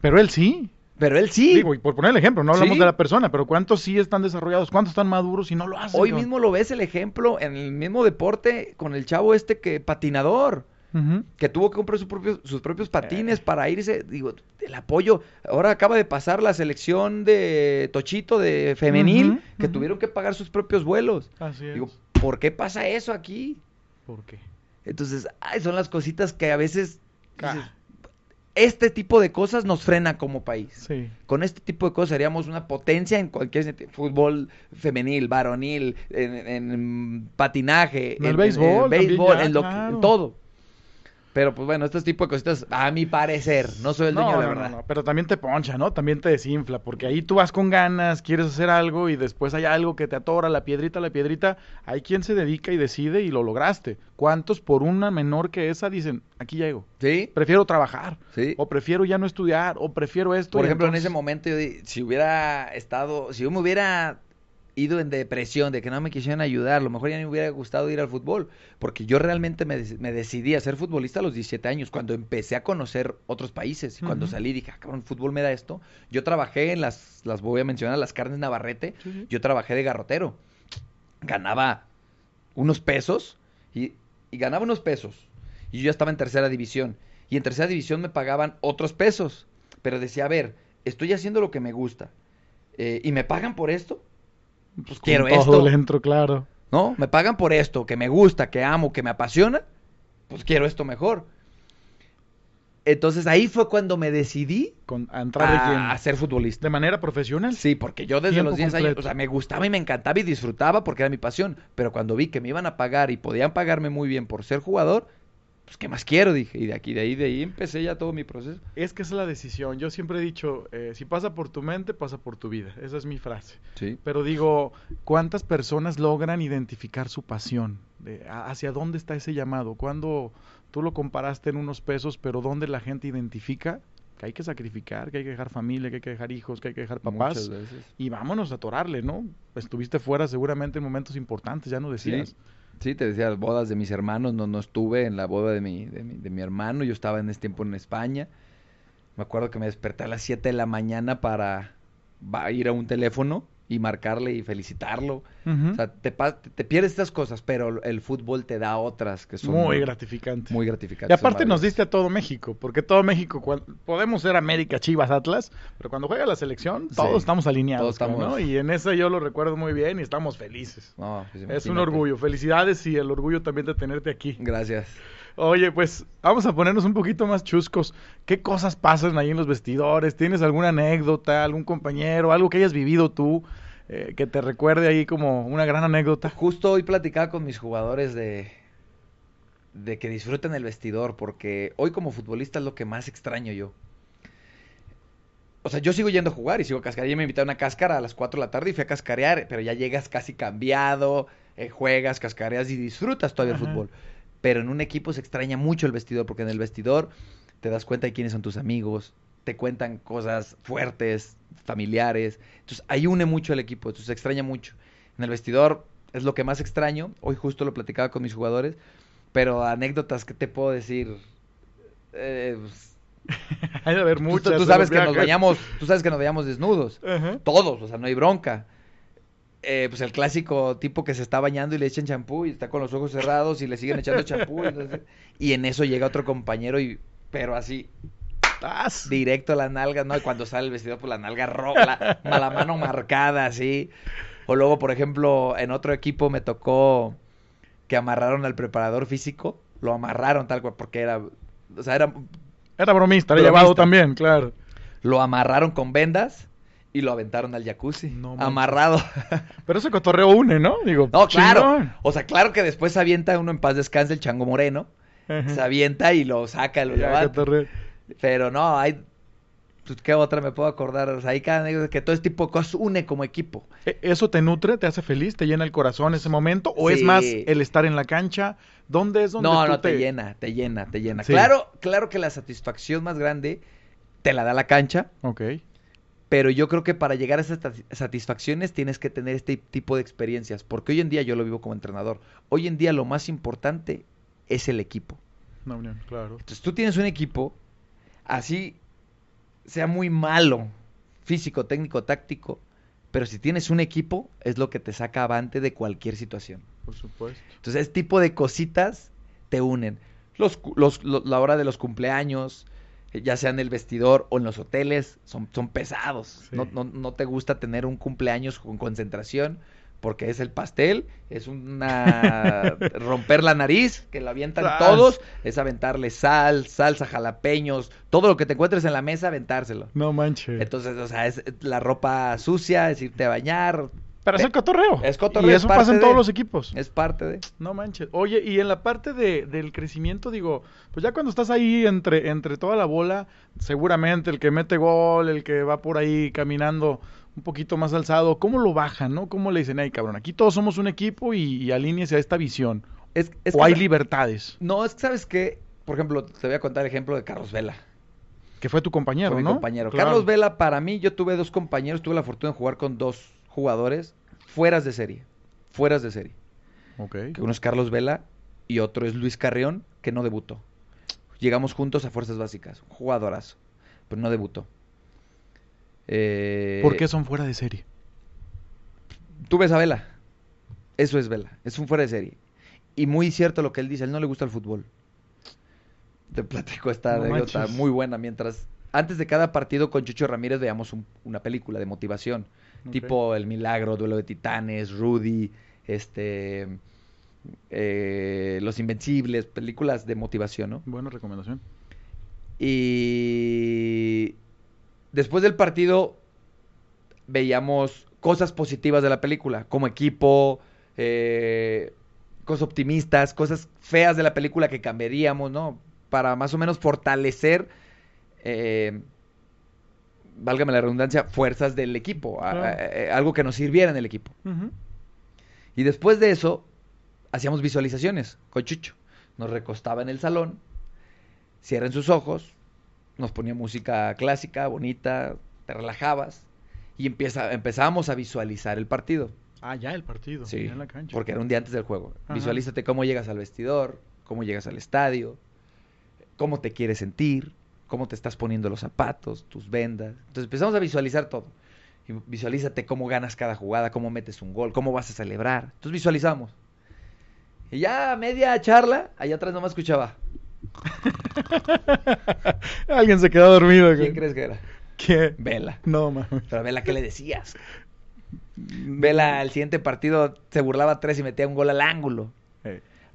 Pero él sí. Pero él sí. Digo, y por poner el ejemplo, no hablamos Sí. de la persona, pero ¿cuántos sí están desarrollados? ¿Cuántos están maduros y no lo hacen? Hoy mismo lo ves el ejemplo en el mismo deporte con el chavo este que patinador, que tuvo que comprar su propio- sus propios patines Eh. para irse, digo, el apoyo. Ahora acaba de pasar la selección de Tochito de femenil, que tuvieron que pagar sus propios vuelos. Así es. Digo, ¿por qué pasa eso aquí? ¿Por qué? Entonces, ay, son las cositas que a veces Ah. Este tipo de cosas nos frena como país. Sí. Con este tipo de cosas seríamos una potencia en cualquier sentido. Fútbol femenil, varonil, en, en patinaje, En el béisbol también béisbol, ya, en, lo claro. todo. Pero pues bueno, este tipo de cositas, a mi parecer, no soy el dueño No, de la no, no, verdad. no, pero también te poncha, ¿no? También te desinfla, porque ahí tú vas con ganas, quieres hacer algo y después hay algo que te atora, la piedrita, la piedrita. Hay quien se dedica y decide y lo lograste. ¿Cuántos por una menor que esa dicen, aquí llego? Sí, Prefiero trabajar, sí. o prefiero ya no estudiar, o prefiero esto. Por ejemplo, en ese momento, yo di- si hubiera estado, si yo me hubiera ido en depresión de que no me quisieran ayudar, a lo mejor ya me hubiera gustado ir al fútbol, porque yo realmente me, me decidí a ser futbolista a los 17 años, cuando empecé a conocer otros países, y cuando salí dije, ah, cabrón, el fútbol me da esto. Yo trabajé en las, las voy a mencionar, las carnes Navarrete, yo trabajé de garrotero, ganaba unos pesos, y, y ganaba unos pesos, y yo ya estaba en tercera división, y en tercera división me pagaban otros pesos, pero decía, a ver, estoy haciendo lo que me gusta, eh, y me pagan por esto, Pues quiero todo esto. le entro, claro. ¿no? Me pagan por esto, que me gusta, que amo, que me apasiona, pues quiero esto mejor. Entonces ahí fue cuando me decidí Con, a entrar de a, quién? a ser futbolista. ¿De manera profesional? Sí, porque yo desde los 10 años, o sea, me gustaba y me encantaba y disfrutaba porque era mi pasión. Pero cuando vi que me iban a pagar y podían pagarme muy bien por ser jugador, pues ¿qué más quiero? Dije. Y de aquí, de ahí, de ahí empecé ya todo mi proceso. Es que esa es la decisión. Yo siempre he dicho, eh, si pasa por tu mente, pasa por tu vida. Esa es mi frase. Sí. Pero digo, ¿cuántas personas logran identificar su pasión? De, ¿Hacia dónde está ese llamado? Cuando tú lo comparaste en unos pesos, pero ¿dónde la gente identifica que hay que sacrificar, que hay que dejar familia, que hay que dejar hijos, que hay que dejar papás? Muchas veces. Y vámonos a atorarle, ¿no? Estuviste fuera seguramente en momentos importantes, ya no decías. Sí. Sí, te decía, las bodas de mis hermanos, no, no estuve en la boda de mi, de mi, de mi hermano, yo estaba en ese tiempo en España. Me acuerdo que me desperté a las 7 de la mañana para ir a un teléfono y marcarle y felicitarlo. O sea, te, te- pierdes estas cosas, pero el fútbol te da otras que son Muy gratificante. muy Y gratificantes. son aparte nos diste a todo México, porque todo México, podemos ser América, Chivas, Atlas, pero cuando juega la selección, todos Sí, estamos alineados, todos estamos- ¿no? Y en esa yo lo recuerdo muy bien y estamos felices. No, pues Es un orgullo, felicidades y el orgullo también de tenerte aquí. Gracias. Oye, pues vamos a ponernos un poquito más chuscos. ¿Qué cosas pasan ahí en los vestidores? ¿Tienes alguna anécdota, algún compañero, algo que hayas vivido tú eh, que te recuerde ahí como una gran anécdota? Justo hoy platicaba con mis jugadores de, de que disfruten el vestidor, porque hoy como futbolista es lo que más extraño yo. O sea, yo sigo yendo a jugar y sigo. Ya me invitaron a cáscara a las 4 de la tarde y fui a cascarear, pero ya llegas casi cambiado, eh, juegas, cascareas y disfrutas todavía el fútbol. Pero en un equipo se extraña mucho el vestidor, porque en el vestidor te das cuenta de quiénes son tus amigos, te cuentan cosas fuertes, familiares. Entonces ahí une mucho el equipo, entonces se extraña mucho. En el vestidor es lo que más extraño. Hoy justo lo platicaba con mis jugadores, pero anécdotas que te puedo decir. Eh, pues, Hay de haber muchas. tú, sabes que nos bañamos, tú sabes que nos bañamos desnudos, todos, o sea, no hay bronca. Eh, pues el clásico tipo que se está bañando y le echan champú y está con los ojos cerrados y le siguen echando champú. y, entonces- y en eso llega otro compañero y, pero así, ¡Tas! directo a la nalga, ¿no? Y cuando sale el vestido, pues la nalga roja, la, la mano marcada, así. O luego, por ejemplo, en otro equipo me tocó que amarraron al preparador físico, lo amarraron tal cual, porque era, o sea, era, Era bromista, era Bromista. llevado también, claro. lo amarraron con vendas y lo aventaron al jacuzzi, No amarrado. Pero ese cotorreo une, ¿no? Digo, No, claro. chingón. O sea, claro que después se avienta uno en paz descanse el chango moreno, Ajá. se avienta y lo saca, lo levanta. Pero no, hay. pues, ¿Qué otra me puedo acordar? O sea, hay cada que todo este tipo de cosas une como equipo. ¿E- ¿Eso te nutre, te hace feliz, te llena el corazón ese momento? ¿O es más el estar en la cancha? ¿Dónde es donde No, tú no, te... llena, te llena, te llena. Sí. Claro, claro que la satisfacción más grande te la da la cancha, Ok. Pero yo creo que para llegar a esas sati- satisfacciones tienes que tener este tipo de experiencias, porque hoy en día yo lo vivo como entrenador. Hoy en día lo más importante es el equipo. No, no, claro. Entonces tú tienes un equipo, así sea muy malo, físico, técnico, táctico, pero si tienes un equipo es lo que te saca avante de cualquier situación. Por supuesto. Entonces ese tipo de cositas te unen. Los, los- lo- la hora de los cumpleaños, ya sea en el vestidor o en los hoteles, son, son pesados. Sí. No, no, no te gusta tener un cumpleaños con concentración porque es el pastel, es una romper la nariz, que lo avientan ¡Sas! todos, es aventarle sal, salsa, jalapeños, todo lo que te encuentres en la mesa, aventárselo. No manches. Entonces, o sea, es la ropa sucia, es irte a bañar, Pero es el cotorreo. Es cotorreo, Y es eso pasa en de- todos los equipos. es parte de... No manches. Oye, y en la parte de, del crecimiento, digo, pues ya cuando estás ahí entre, entre toda la bola, seguramente el que mete gol, el que va por ahí caminando un poquito más alzado, ¿cómo lo bajan, no? ¿Cómo le dicen, ay, cabrón, aquí todos somos un equipo y, y alíñese a esta visión? Es, es o que- hay libertades, No, es que sabes que, por ejemplo, te voy a contar el ejemplo de Carlos Vela. que fue tu compañero, Fue mi ¿no? compañero. Claro. Carlos Vela, para mí, yo tuve dos compañeros, tuve la fortuna de jugar con dos jugadores fueras de serie. Fueras de serie. Que uno es Carlos Vela y otro es Luis Carrión, que no debutó. Llegamos juntos a Fuerzas Básicas. Jugadorazo. Pero no debutó. Eh, ¿Por qué son fuera de serie? Tú ves a Vela. Eso es Vela. Es un fuera de serie. Y muy cierto lo que él dice. A él no le gusta el fútbol. Te platico esta No anécdota muy buena. Mientras, antes de cada partido con Chucho Ramírez veíamos un- una película de motivación. Tipo El Milagro, Duelo de Titanes, Rudy, este, eh, Los Invencibles, películas de motivación, ¿no? Buena recomendación. Y después del partido veíamos cosas positivas de la película, como equipo, eh, cosas optimistas, cosas feas de la película que cambiaríamos, ¿no? Para más o menos fortalecer, eh, válgame la redundancia, fuerzas del equipo, a- Claro. a- a- algo que nos sirviera en el equipo. Y después de eso, hacíamos visualizaciones con Chucho. Nos recostaba en el salón, cierren sus ojos, nos ponía música clásica, bonita, te relajabas y empieza, empezábamos a visualizar el partido. Ah, ya el partido. Sí, ya en la cancha. porque era un día antes del juego. Ajá. Visualízate cómo llegas al vestidor, cómo llegas al estadio, cómo te quieres sentir, cómo te estás poniendo los zapatos, tus vendas. Entonces empezamos a visualizar todo. Y visualízate cómo ganas cada jugada, cómo metes un gol, cómo vas a celebrar. Entonces visualizamos. Y ya media charla, allá atrás nomás escuchaba. Alguien se quedó dormido. ¿Quién güey. crees que era? ¿Qué? Vela. No, mames. Pero Vela, ¿qué le decías? Vela, al siguiente partido se burlaba tres y metía un gol al ángulo.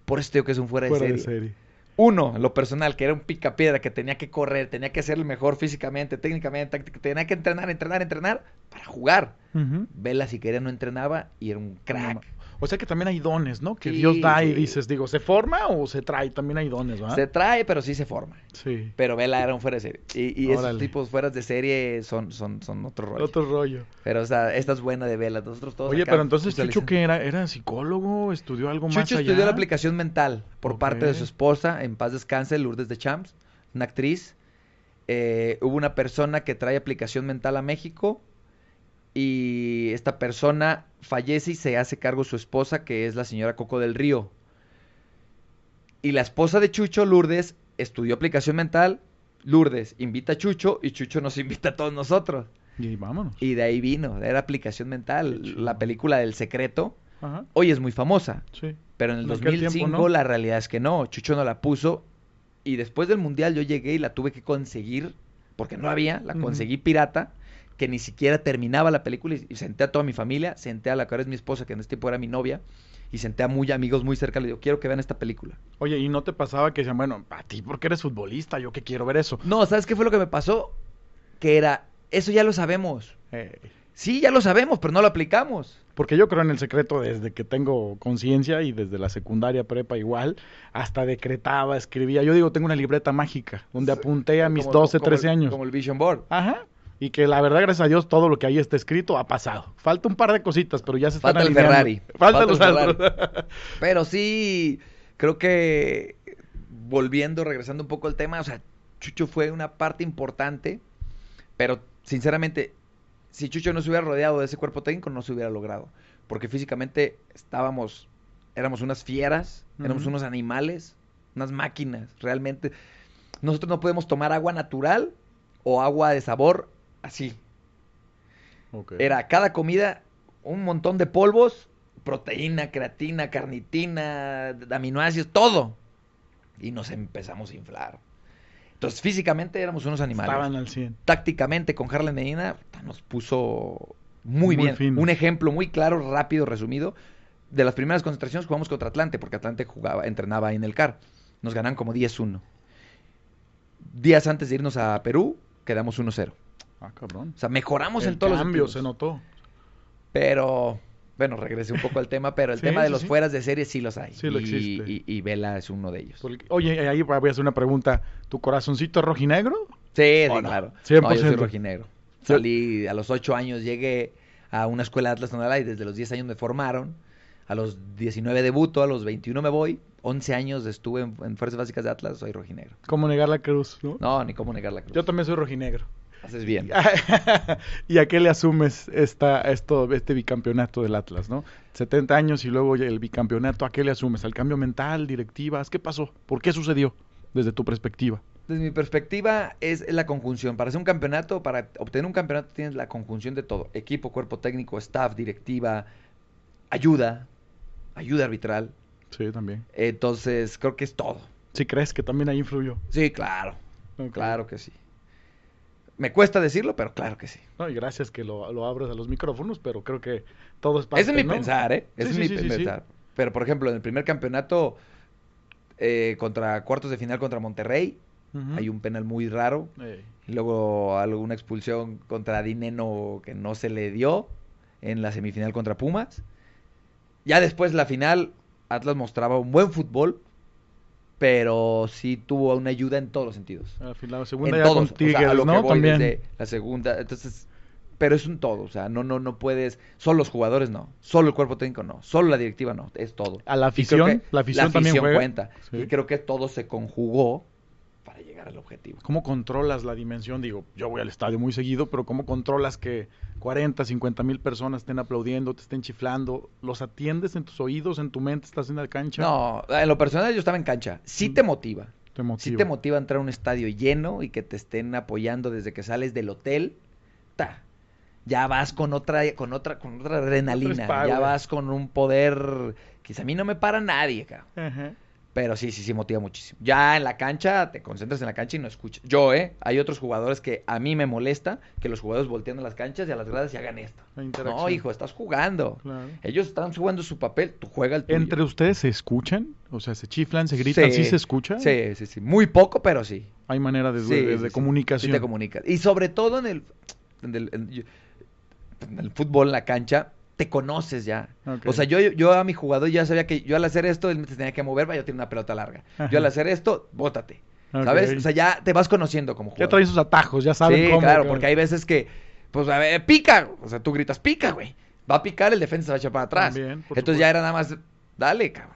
Por eso te digo que es un fuera, fuera de de serie. Uno, en lo personal, que era un picapiedra, que tenía que correr, tenía que ser el mejor físicamente, técnicamente, tenía que entrenar, entrenar, entrenar para jugar. Vela si quería no entrenaba y era un crack. O sea que también hay dones, ¿no? Que Sí, Dios da y sí. dices, digo, ¿se forma o se trae? También hay dones, ¿verdad? Se trae, pero sí se forma. Sí. Pero Vela era un fuera de serie. Y, y esos tipos fueras de serie son, son, son otro rollo. Otro rollo. Pero o sea, esta es buena de Vela. Nosotros todos Oye, pero entonces Chucho que era, era psicólogo, estudió algo más Chucho allá. estudió la aplicación mental por parte de su esposa, en paz descanse, Lourdes de Champs, una actriz. Eh, hubo una persona que trae aplicación mental a México y esta persona fallece y se hace cargo su esposa, que es la señora Coco del Río. Y la esposa de Chucho, Lourdes, estudió aplicación mental. Lourdes invita a Chucho y Chucho nos invita a todos nosotros. Y vámonos. Y de ahí vino, era aplicación mental. La película del secreto Ajá. hoy es muy famosa. Sí. Pero en el En aquel 2005 tiempo, ¿no? la realidad es que no, Chucho no la puso y después del mundial yo llegué y la tuve que conseguir porque no había, la conseguí pirata, que ni siquiera terminaba la película y, y senté a toda mi familia, senté a la que ahora es mi esposa, que en este tiempo era mi novia, y senté a muy amigos muy cerca, le digo, quiero que vean esta película. Oye, ¿y no te pasaba que decían, bueno, a ti porque eres futbolista, yo que quiero ver eso? No, ¿sabes qué fue lo que me pasó? Que era, eso ya lo sabemos. Eh, Sí, ya lo sabemos, pero no lo aplicamos. porque yo creo en el secreto desde que tengo conciencia y desde la secundaria prepa igual, hasta decretaba, escribía. Yo digo, tengo una libreta mágica donde apunté a mis Como- 12, como 13 el- años. Como el Vision Board. Ajá. Y que la verdad, gracias a Dios, todo lo que ahí está escrito ha pasado. Falta un par de cositas, pero ya se están Falta el. Ferrari. Falta, Falta los el otros. Pero sí, creo que volviendo, regresando un poco al tema, o sea, Chucho fue una parte importante, pero sinceramente, si Chucho no se hubiera rodeado de ese cuerpo técnico, no se hubiera logrado. Porque físicamente estábamos, éramos unas fieras, éramos unos animales, unas máquinas, realmente. Nosotros no podemos tomar agua natural o agua de sabor así. Era cada comida un montón de polvos, proteína, creatina, carnitina, aminoácidos, todo. Y nos empezamos a inflar. Entonces, físicamente éramos unos animales. Estaban al 100. Tácticamente, con Harlan Medina, nos puso muy, Muy bien. Un ejemplo muy claro, rápido, resumido. De las primeras concentraciones jugamos contra Atlante, porque Atlante jugaba, entrenaba ahí en el CAR. Nos ganan como 10-1. Días antes de irnos a Perú, quedamos 1-0. Ah, cabrón. O sea, mejoramos el en todos cambio los se sentidos. notó. Pero, bueno, regresé un poco al tema, pero el Sí, tema de sí, los sí. fueras de serie sí los hay. Sí lo y, existe. y- y Vela es uno de ellos. Porque- oye, ahí voy a hacer una pregunta. ¿Tu corazoncito es rojinegro? Sí, sí, ¿O no? claro. 100%. No, yo soy rojinegro. Salí a los 8 años, llegué a una escuela de Atlas Tonalá y desde los 10 años me formaron. A los 19 debuto, a los 21 me voy. 11 años estuve en, en Fuerzas Básicas de Atlas, soy rojinegro. ¿Cómo negar la cruz? ¿no? No, ni cómo negar la cruz. Yo también soy rojinegro. Haces bien. ¿Y a qué le asumes esta, esto, este bicampeonato del Atlas, no? 70 años y luego el bicampeonato, ¿a qué le asumes? ¿Al cambio mental, directivas? ¿Qué pasó? ¿Por qué sucedió desde tu perspectiva? Desde mi perspectiva es la conjunción. Para hacer un campeonato, para obtener un campeonato tienes la conjunción de todo. Equipo, cuerpo técnico, staff, directiva, ayuda, ayuda arbitral. Sí, también. Entonces, creo que es todo. ¿Sí crees que también ahí influyó? Sí, claro, claro que sí. Me cuesta decirlo, pero claro que sí. No, y gracias que lo, lo abres a los micrófonos, pero creo que todo es parte, Ese es mi ¿no? pensar, ¿eh? Ese Sí, es sí, mi sí, pensar. Pero, por ejemplo, en el primer campeonato eh, contra cuartos de final contra Monterrey, hay un penal muy raro. Y luego alguna expulsión contra Dineno que no se le dio en la semifinal contra Pumas. Ya después la final, Atlas mostraba un buen fútbol, pero sí tuvo una ayuda en todos los sentidos. Al final, la segunda en ya todos, con o sea, a lo que voy También. desde la segunda, entonces, pero es un todo, o sea, no, no, no puedes, solo los jugadores no, solo el cuerpo técnico no, solo la directiva no, es todo. A la Y creo afición, la afición también cuenta, Sí. y creo que todo se conjugó para llegar al objetivo. ¿Cómo controlas la dimensión? Digo, yo voy al estadio muy seguido, pero ¿cómo controlas que 40, 50 mil personas estén aplaudiendo, te estén chiflando? ¿Los atiendes en tus oídos, en tu mente, estás en la cancha? No, en lo personal yo estaba en cancha. Sí Mm. te motiva. Te motiva. Sí te motiva a entrar a un estadio lleno y que te estén apoyando desde que sales del hotel. Ta. Ya vas con otra, con otra, con otra adrenalina. ya vas con un poder que a mí no me para nadie, cabrón. Ajá. Pero sí, sí, sí motiva muchísimo. Ya en la cancha, te concentras en la cancha y no escuchas. Yo, ¿eh? Hay otros jugadores que a mí me molesta que los jugadores volteen a las canchas y a las gradas y hagan esto. No, hijo, estás jugando. Claro. Ellos están jugando su papel, tú juega el tuyo. ¿Entre ustedes se escuchan? O sea, ¿se chiflan, se gritan? ¿Sí, se escucha? Sí, sí, sí. Muy poco, pero sí. Hay manera de, Sí, de- sí, de sí. comunicación. Sí te comunicas. Y sobre todo en el, en el, en el fútbol, en la cancha, te conoces ya. O sea, yo, yo a mi jugador ya sabía que yo al hacer esto, él se tenía que mover, vaya, tiene una pelota larga. Ajá. Yo al hacer esto, bótate. ¿Sabes? O sea, ya te vas conociendo como Ya jugador. traen sus atajos, ya saben sí, cómo. claro, que- porque hay veces que, pues, a ver, pica. O sea, tú gritas, pica, güey. Va a picar, el defensa se va a echar para atrás. También, Entonces ya era nada más, dale, cabrón.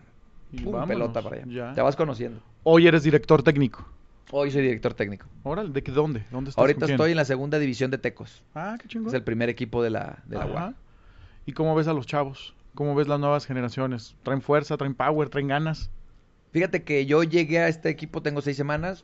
Pum, vámonos, pelota para allá. ya. Te vas conociendo. Hoy eres director técnico. Hoy soy director técnico. Órale, ¿de qué, dónde? ¿Dónde estás? Ahorita estoy en la segunda división de Tecos. Ah, qué chingón. Es el primer equipo de la, de la. ¿Y cómo ves a los chavos? ¿Cómo ves las nuevas generaciones? ¿Traen fuerza, traen power, traen ganas? Fíjate que yo llegué a este equipo, tengo seis semanas.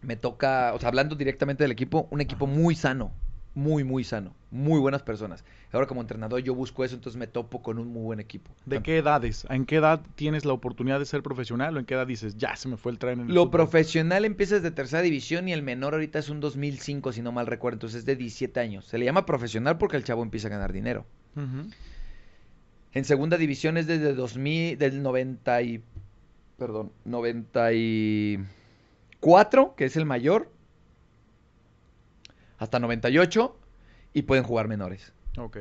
Me toca, o sea, hablando directamente del equipo, un equipo muy sano. Muy, muy sano. Muy buenas personas. Ahora como entrenador yo busco eso, entonces me topo con un muy buen equipo. ¿De qué edades? ¿En qué edad tienes la oportunidad de ser profesional o en qué edad dices, ya se me fue el tren en el Lo fútbol"? profesional empieza desde tercera división y el menor ahorita es un 2005, si no mal recuerdo. Entonces es de 17 años. Se le llama profesional porque el chavo empieza a ganar dinero. En segunda división es desde 2000, del 90 y, perdón, 94, que es el mayor, hasta 98 y pueden jugar menores. Ok.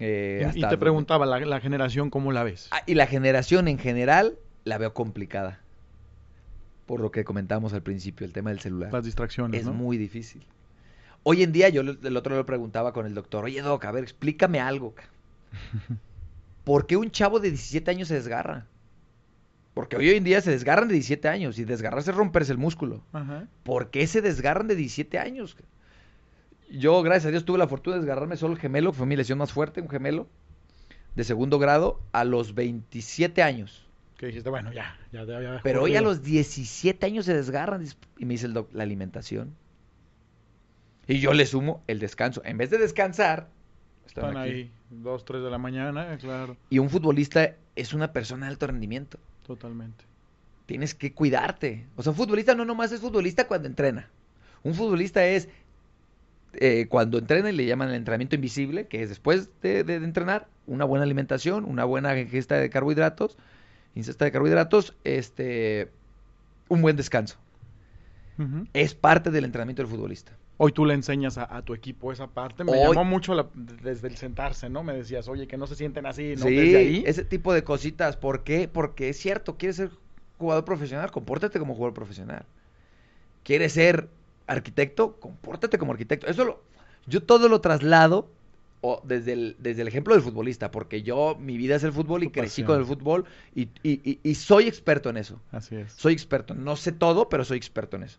Eh, Y- te preguntaba, la, la generación, ¿cómo la ves? Ah, y la generación en general la veo complicada. Por lo que comentábamos al principio, el tema del celular. Las distracciones, Es ¿no? muy difícil. Hoy en día, yo le- el otro lo preguntaba con el doctor, oye Doc, a ver, explícame algo. ¿Por qué un chavo de 17 años se desgarra? Porque hoy en día se desgarran de 17 años y desgarrarse es romperse el músculo. Ajá. ¿Por qué se desgarran de 17 años? Yo, gracias a Dios, tuve la fortuna de desgarrarme solo el gemelo, que fue mi lesión más fuerte, un gemelo, de segundo grado, a los 27 años. Que dijiste, bueno, ya, ya, ya. ya Pero hoy a los 17 años se desgarran. Y me dice el doc, la alimentación. Y yo le sumo el descanso. En vez de descansar, están Están aquí. ahí, dos, tres de la mañana, claro, Y un futbolista es una persona de alto rendimiento. totalmente. Tienes que cuidarte. O sea, un futbolista no nomás es futbolista cuando entrena. Un futbolista es eh, cuando entrena y le llaman el entrenamiento invisible, que es después de, de- de entrenar, una buena alimentación, una buena ingesta de carbohidratos, ingesta de carbohidratos, este, un buen descanso. Es parte del entrenamiento del futbolista. Hoy tú le enseñas a, a tu equipo esa parte. Me Hoy- llamó mucho la- desde el sentarse, ¿no? Me decías, oye, que no se sienten así, ¿no? Sí, Desde ahí. ese tipo de cositas. ¿Por qué? Porque es cierto, quieres ser jugador profesional, compórtate como jugador profesional. ¿Quieres ser arquitecto? Compórtate como arquitecto. Eso lo, yo todo lo traslado o desde, el, desde el ejemplo del futbolista, porque yo, mi vida es el fútbol y crecí con el fútbol y, y- y- y soy experto en eso. Así es. Soy experto. No sé todo, pero soy experto en eso.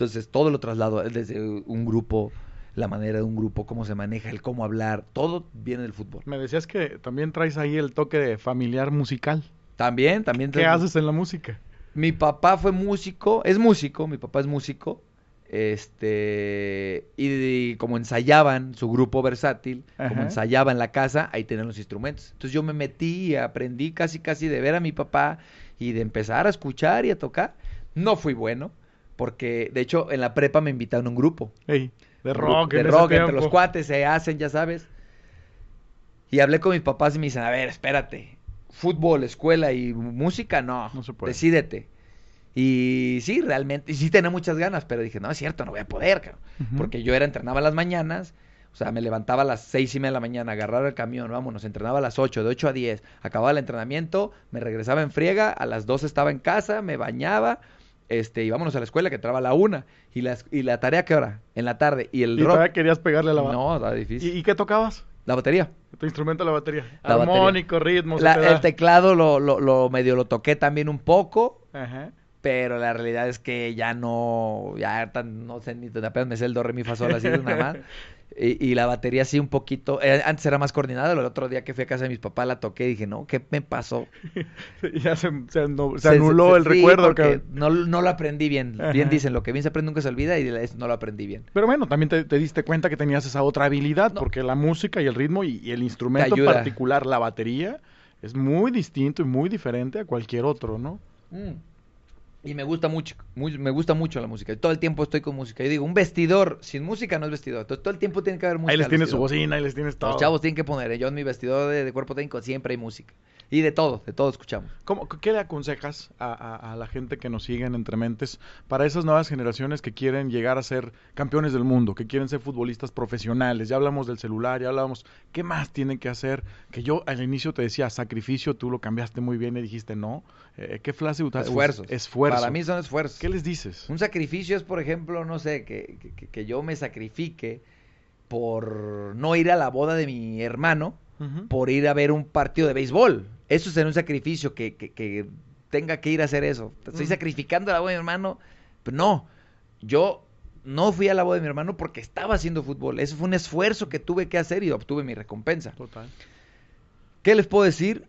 Entonces, todo lo traslado desde un grupo, la manera de un grupo, cómo se maneja, el cómo hablar, todo viene del fútbol. Me decías que también traes ahí el toque de familiar musical. También, también. ¿Qué haces en la música? Mi papá fue músico, es músico, mi papá es músico. Este, y, como ensayaban su grupo versátil, como Ajá. ensayaban en la casa, ahí tenían los instrumentos. Entonces yo me metí y aprendí casi casi de ver a mi papá y de empezar a escuchar y a tocar. No fui bueno, porque de hecho en la prepa me invitaron a un grupo. Ey, de rock, de en ese rock, entre los cuates se hacen, ya sabes. Y hablé con mis papás y me dicen, a ver, espérate, fútbol, escuela y música, no, No se puede. decídete. Y sí, realmente, y sí tenía muchas ganas, pero dije, no, es cierto, no voy a poder, cabrón. Porque yo era, entrenaba las mañanas, o sea, me levantaba a las seis y media de la mañana, agarraba el camión, vámonos, entrenaba a las ocho, de ocho a diez, acababa el entrenamiento, me regresaba en friega, a las dos estaba en casa, me bañaba, este, y vámonos a la escuela que entraba a la una. Y la, y la tarea, ¿qué hora? En la tarde. Y el ¿Y rock. todavía querías pegarle a la No, está ¿Y, difícil. y qué tocabas? La batería. Tu instrumento, la batería. La batería. Armónico, ritmo, se La- te el teclado lo, lo, lo medio lo toqué también un poco, Ajá. pero la realidad es que ya no, ya tan, no sé, ni apenas me sé el do, re, mi, fa, sol, así nada más. Y, y la batería sí un poquito, eh, antes era más coordinada, el otro día que fui a casa de mis papás la toqué y dije, no, ¿qué me pasó? ya se, se se anuló el sí, recuerdo. cabrón. no, no lo aprendí bien. Ajá. Bien dicen, lo que bien se aprende nunca se olvida y no lo aprendí bien. Pero bueno, también te, te diste cuenta que tenías esa otra habilidad, No. porque la música y el ritmo y, y el instrumento en particular, la batería, es muy distinto y muy diferente a cualquier otro, ¿no? Mm. Y me gusta mucho, muy- me gusta mucho la música. Todo el tiempo estoy con música. Yo digo, un vestidor sin música no es vestidor. Entonces todo el tiempo tiene que haber música. ahí les tienes su bocina, ahí les tienes todo. Los chavos tienen que poner. ¿eh? Yo en mi vestidor de, de cuerpo técnico siempre hay música. Y de todo, de todo escuchamos. ¿Cómo- ¿Qué le aconsejas a, a- a la gente que nos sigue en Entre Mentes para esas nuevas generaciones que quieren llegar a ser campeones del mundo, que quieren ser futbolistas profesionales? Ya hablamos del celular, ya hablamos, ¿qué más tienen que hacer? Que yo al inicio te decía sacrificio, tú lo cambiaste muy bien y dijiste no. Eh, ¿Qué frase usas? Esfuerzos. Esfuerzo. Para mí son esfuerzos. ¿Qué les dices? Un sacrificio es, por ejemplo, no sé, que, que- que yo me sacrifique por no ir a la boda de mi hermano, por ir a ver un partido de béisbol. Eso será un sacrificio que, que- que tenga que ir a hacer eso. Estoy Mm. sacrificando a la boda de mi hermano. Pero no, yo no fui a la boda de mi hermano porque estaba haciendo fútbol. Eso fue un esfuerzo que tuve que hacer y obtuve mi recompensa. Total. ¿Qué les puedo decir?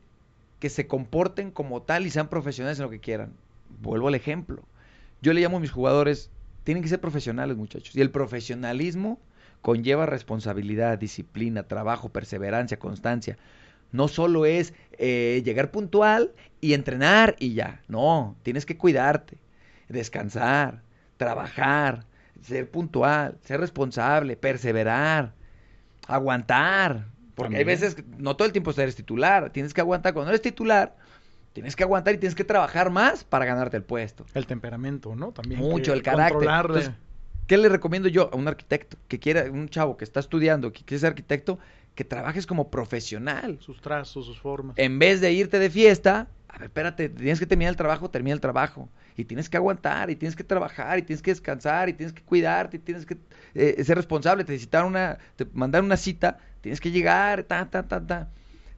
Que se comporten como tal y sean profesionales en lo que quieran. Vuelvo al ejemplo. Yo le llamo a mis jugadores, tienen que ser profesionales muchachos. Y el profesionalismo conlleva responsabilidad, disciplina, trabajo, perseverancia, constancia. No solo es eh, llegar puntual y entrenar y ya. No, tienes que cuidarte, descansar, trabajar, ser puntual, ser responsable, perseverar, aguantar. Porque hay veces, no todo el tiempo eres titular, tienes que aguantar. Cuando eres titular, tienes que aguantar y tienes que trabajar más para ganarte el puesto. El temperamento, ¿no? También. Mucho, el carácter. Entonces, ¿Qué le recomiendo yo a un arquitecto que quiera, un chavo que está estudiando, que quiere ser arquitecto, que trabajes como profesional? sus trazos, sus formas. En vez de irte de fiesta, a ver, espérate, tienes que terminar el trabajo, termina el trabajo. Y tienes que aguantar, y tienes que trabajar, y tienes que descansar, y tienes que cuidarte, y tienes que eh, ser responsable. Te una, te mandar una cita, tienes que llegar, ta, ta, ta, ta.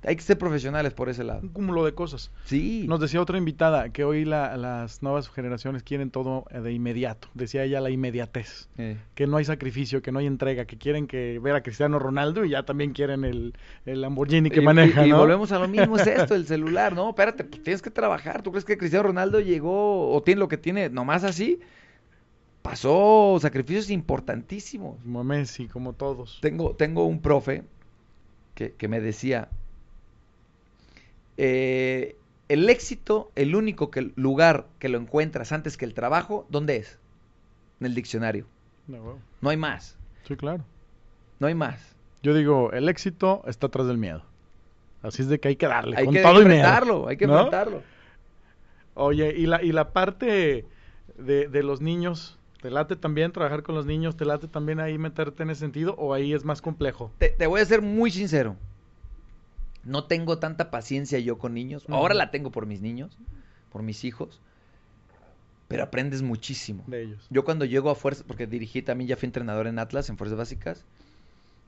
Hay que ser profesionales por ese lado. Un cúmulo de cosas. Sí. Nos decía otra invitada que hoy la- las nuevas generaciones quieren todo eh, de inmediato. Decía ella la inmediatez. Eh, Que no hay sacrificio, que no hay entrega, que quieren que ver a Cristiano Ronaldo y ya también quieren el, el Lamborghini que y, maneja, y- y ¿no? volvemos a lo mismo, es esto, el celular, ¿no? Espérate, pues tienes que trabajar. ¿Tú crees que Cristiano Ronaldo llegó o tiene lo que tiene nomás así? Pasó sacrificios importantísimos. Como Messi, como todos. Tengo, tengo un profe que, que me decía, eh, el éxito, el único que, lugar que lo encuentras antes que el trabajo, ¿dónde es? En el diccionario. No, bueno. No hay más, Sí, claro. no hay más. Yo digo, el éxito está atrás del miedo. Así es de que hay que darle, Hay con que todo y miedo. enfrentarlo, hay que ¿no? enfrentarlo. Oye, y la, y la parte de, de los niños, ¿te late también trabajar con los niños? ¿Te late también ahí meterte en ese sentido o ahí es más complejo? Te, te voy a ser muy sincero. No tengo tanta paciencia yo con niños. Ahora la tengo por mis niños, por mis hijos. Pero aprendes muchísimo. De ellos. Yo cuando llego a Fuerzas, porque dirigí también, ya fui entrenador en Atlas, en Fuerzas Básicas,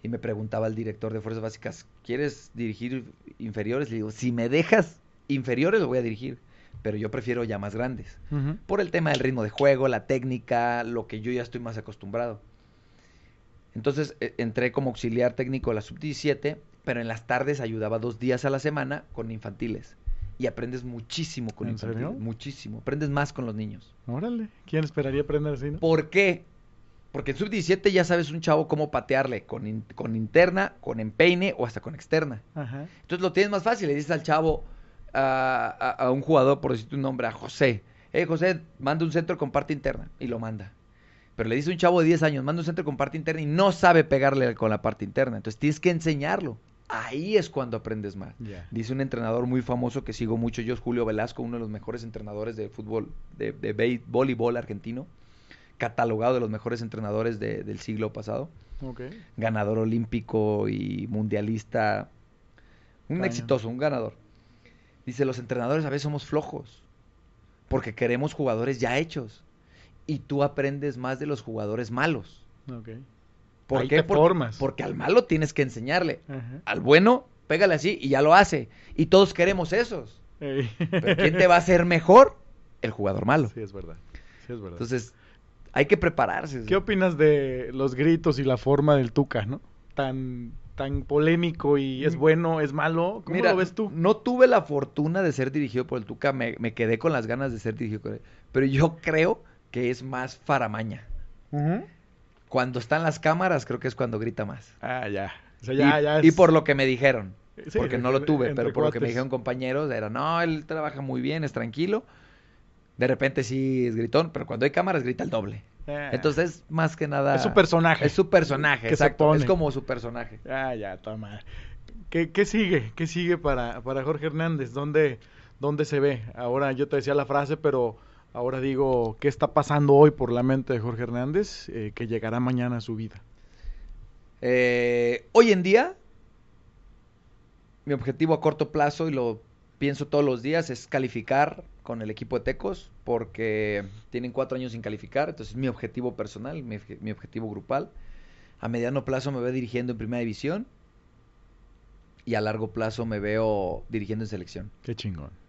y me preguntaba el director de Fuerzas Básicas, ¿quieres dirigir inferiores? Le digo, si me dejas inferiores, lo voy a dirigir, pero yo prefiero ya más grandes. Por el tema del ritmo de juego, la técnica, lo que yo ya estoy más acostumbrado. Entonces eh, entré como auxiliar técnico de la sub-17, pero en las tardes ayudaba dos días a la semana con infantiles. Y aprendes muchísimo con ¿En infantiles, serio? muchísimo. Aprendes más con los niños. Órale, ¿quién esperaría aprender así, no? ¿Por qué? Porque en sub-17 ya sabes un chavo cómo patearle con, in- con interna, con empeine o hasta con externa. Ajá. Entonces lo tienes más fácil. Le dices al chavo, a, a- a un jugador, por decirte un nombre, a José, Eh, José, manda un centro con parte interna. Y lo manda. Pero le dice un chavo de 10 años, manda un centro con parte interna y no sabe pegarle con la parte interna. Entonces tienes que enseñarlo. Ahí es cuando aprendes más. Dice un entrenador muy famoso que sigo mucho yo, es Julio Velasco, uno de los mejores entrenadores de fútbol, de, voleibol argentino, catalogado de los mejores entrenadores de- del siglo pasado, ganador olímpico y mundialista, un exitoso, un ganador. Dice, los entrenadores a veces somos flojos, porque queremos jugadores ya hechos, y tú aprendes más de los jugadores malos. ¿Por Ahí qué? te Por- formas. porque al malo tienes que enseñarle. Ajá. Al bueno, pégale así y ya lo hace. Y todos queremos esos. Ey. Pero ¿quién te va a hacer mejor? El jugador malo. Sí, es verdad. Sí, es verdad. Entonces, hay que prepararse. ¿Qué opinas de los gritos y la forma del Tuca, no? Tan, tan polémico y es Mm. bueno, es malo. ¿Cómo Mira, lo ves tú? no tuve la fortuna de ser dirigido por el Tuca, me, me quedé con las ganas de ser dirigido por él. Pero yo creo que es más faramaña. Cuando están las cámaras, creo que es cuando grita más. Ah, ya. O sea, ya, y, ya y por lo que me dijeron. Sí, porque no lo tuve, pero por lo que me dijeron compañeros, era, no, él trabaja muy bien, es tranquilo. De repente sí es gritón, pero cuando hay cámaras grita el doble. Ah. Entonces, más que nada... Es su personaje. Es su personaje, Que se exacto. Es como su personaje. Ah, ya, toma. ¿Qué, qué sigue? ¿Qué sigue para, para Jorge Hernández? ¿Dónde, ¿Dónde se ve? Ahora yo te decía la frase, pero ahora digo, ¿qué está pasando hoy por la mente de Jorge Hernández eh, que llegará mañana a su vida? Eh, hoy en día, mi objetivo a corto plazo, y lo pienso todos los días, es calificar con el equipo de Tecos, porque tienen cuatro años sin calificar, entonces es mi objetivo personal, mi, mi objetivo grupal. A mediano plazo me veo dirigiendo en primera división y a largo plazo me veo dirigiendo en selección. Qué chingón.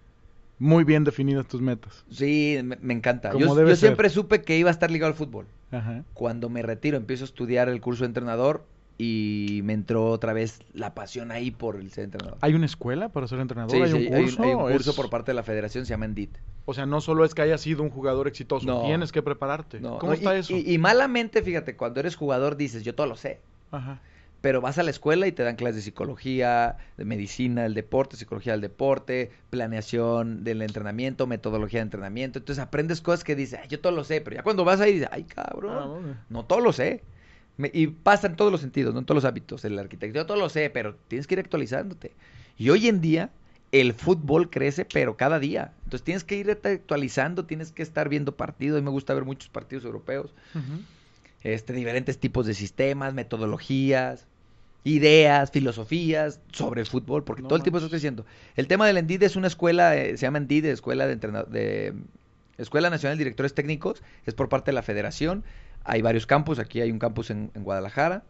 Muy bien definidas tus metas. Sí, me, me encanta. Como Yo, debe yo ser. siempre supe que iba a estar ligado al fútbol. Ajá. Cuando me retiro, empiezo a estudiar el curso de entrenador y me entró otra vez la pasión ahí por el ser entrenador. ¿Hay una escuela para ser entrenador? Sí, ¿Hay, sí, un curso? hay un ¿O curso es- por parte de la federación, se llama ENDIT. O sea, no solo es que hayas sido un jugador exitoso, No. tienes que prepararte. No, ¿Cómo no, está y, eso? Y, y malamente, fíjate, cuando eres jugador dices, yo todo lo sé. Ajá. Pero vas a la escuela y te dan clases de psicología, de medicina, del deporte, psicología del deporte, planeación del entrenamiento, metodología de entrenamiento. Entonces aprendes cosas que dices, "Ay, yo todo lo sé, pero ya cuando vas ahí dices, ay cabrón, Ah, no todo lo sé. Me- y pasa en todos los sentidos, no en todos los hábitos. El arquitecto, yo todo lo sé, pero tienes que ir actualizándote. Y hoy en día el fútbol crece, pero cada día. Entonces tienes que ir actualizando, tienes que estar viendo partidos. A mí me gusta ver muchos partidos europeos. Este, diferentes tipos de sistemas, metodologías, ideas, filosofías sobre el fútbol, porque No todo el tiempo estoy diciendo. El tema del ENDID es una escuela, eh, se llama ENDID, Escuela de de Escuela Nacional de Directores Técnicos, es por parte de la Federación. Hay varios campus, aquí hay un campus en, en Guadalajara,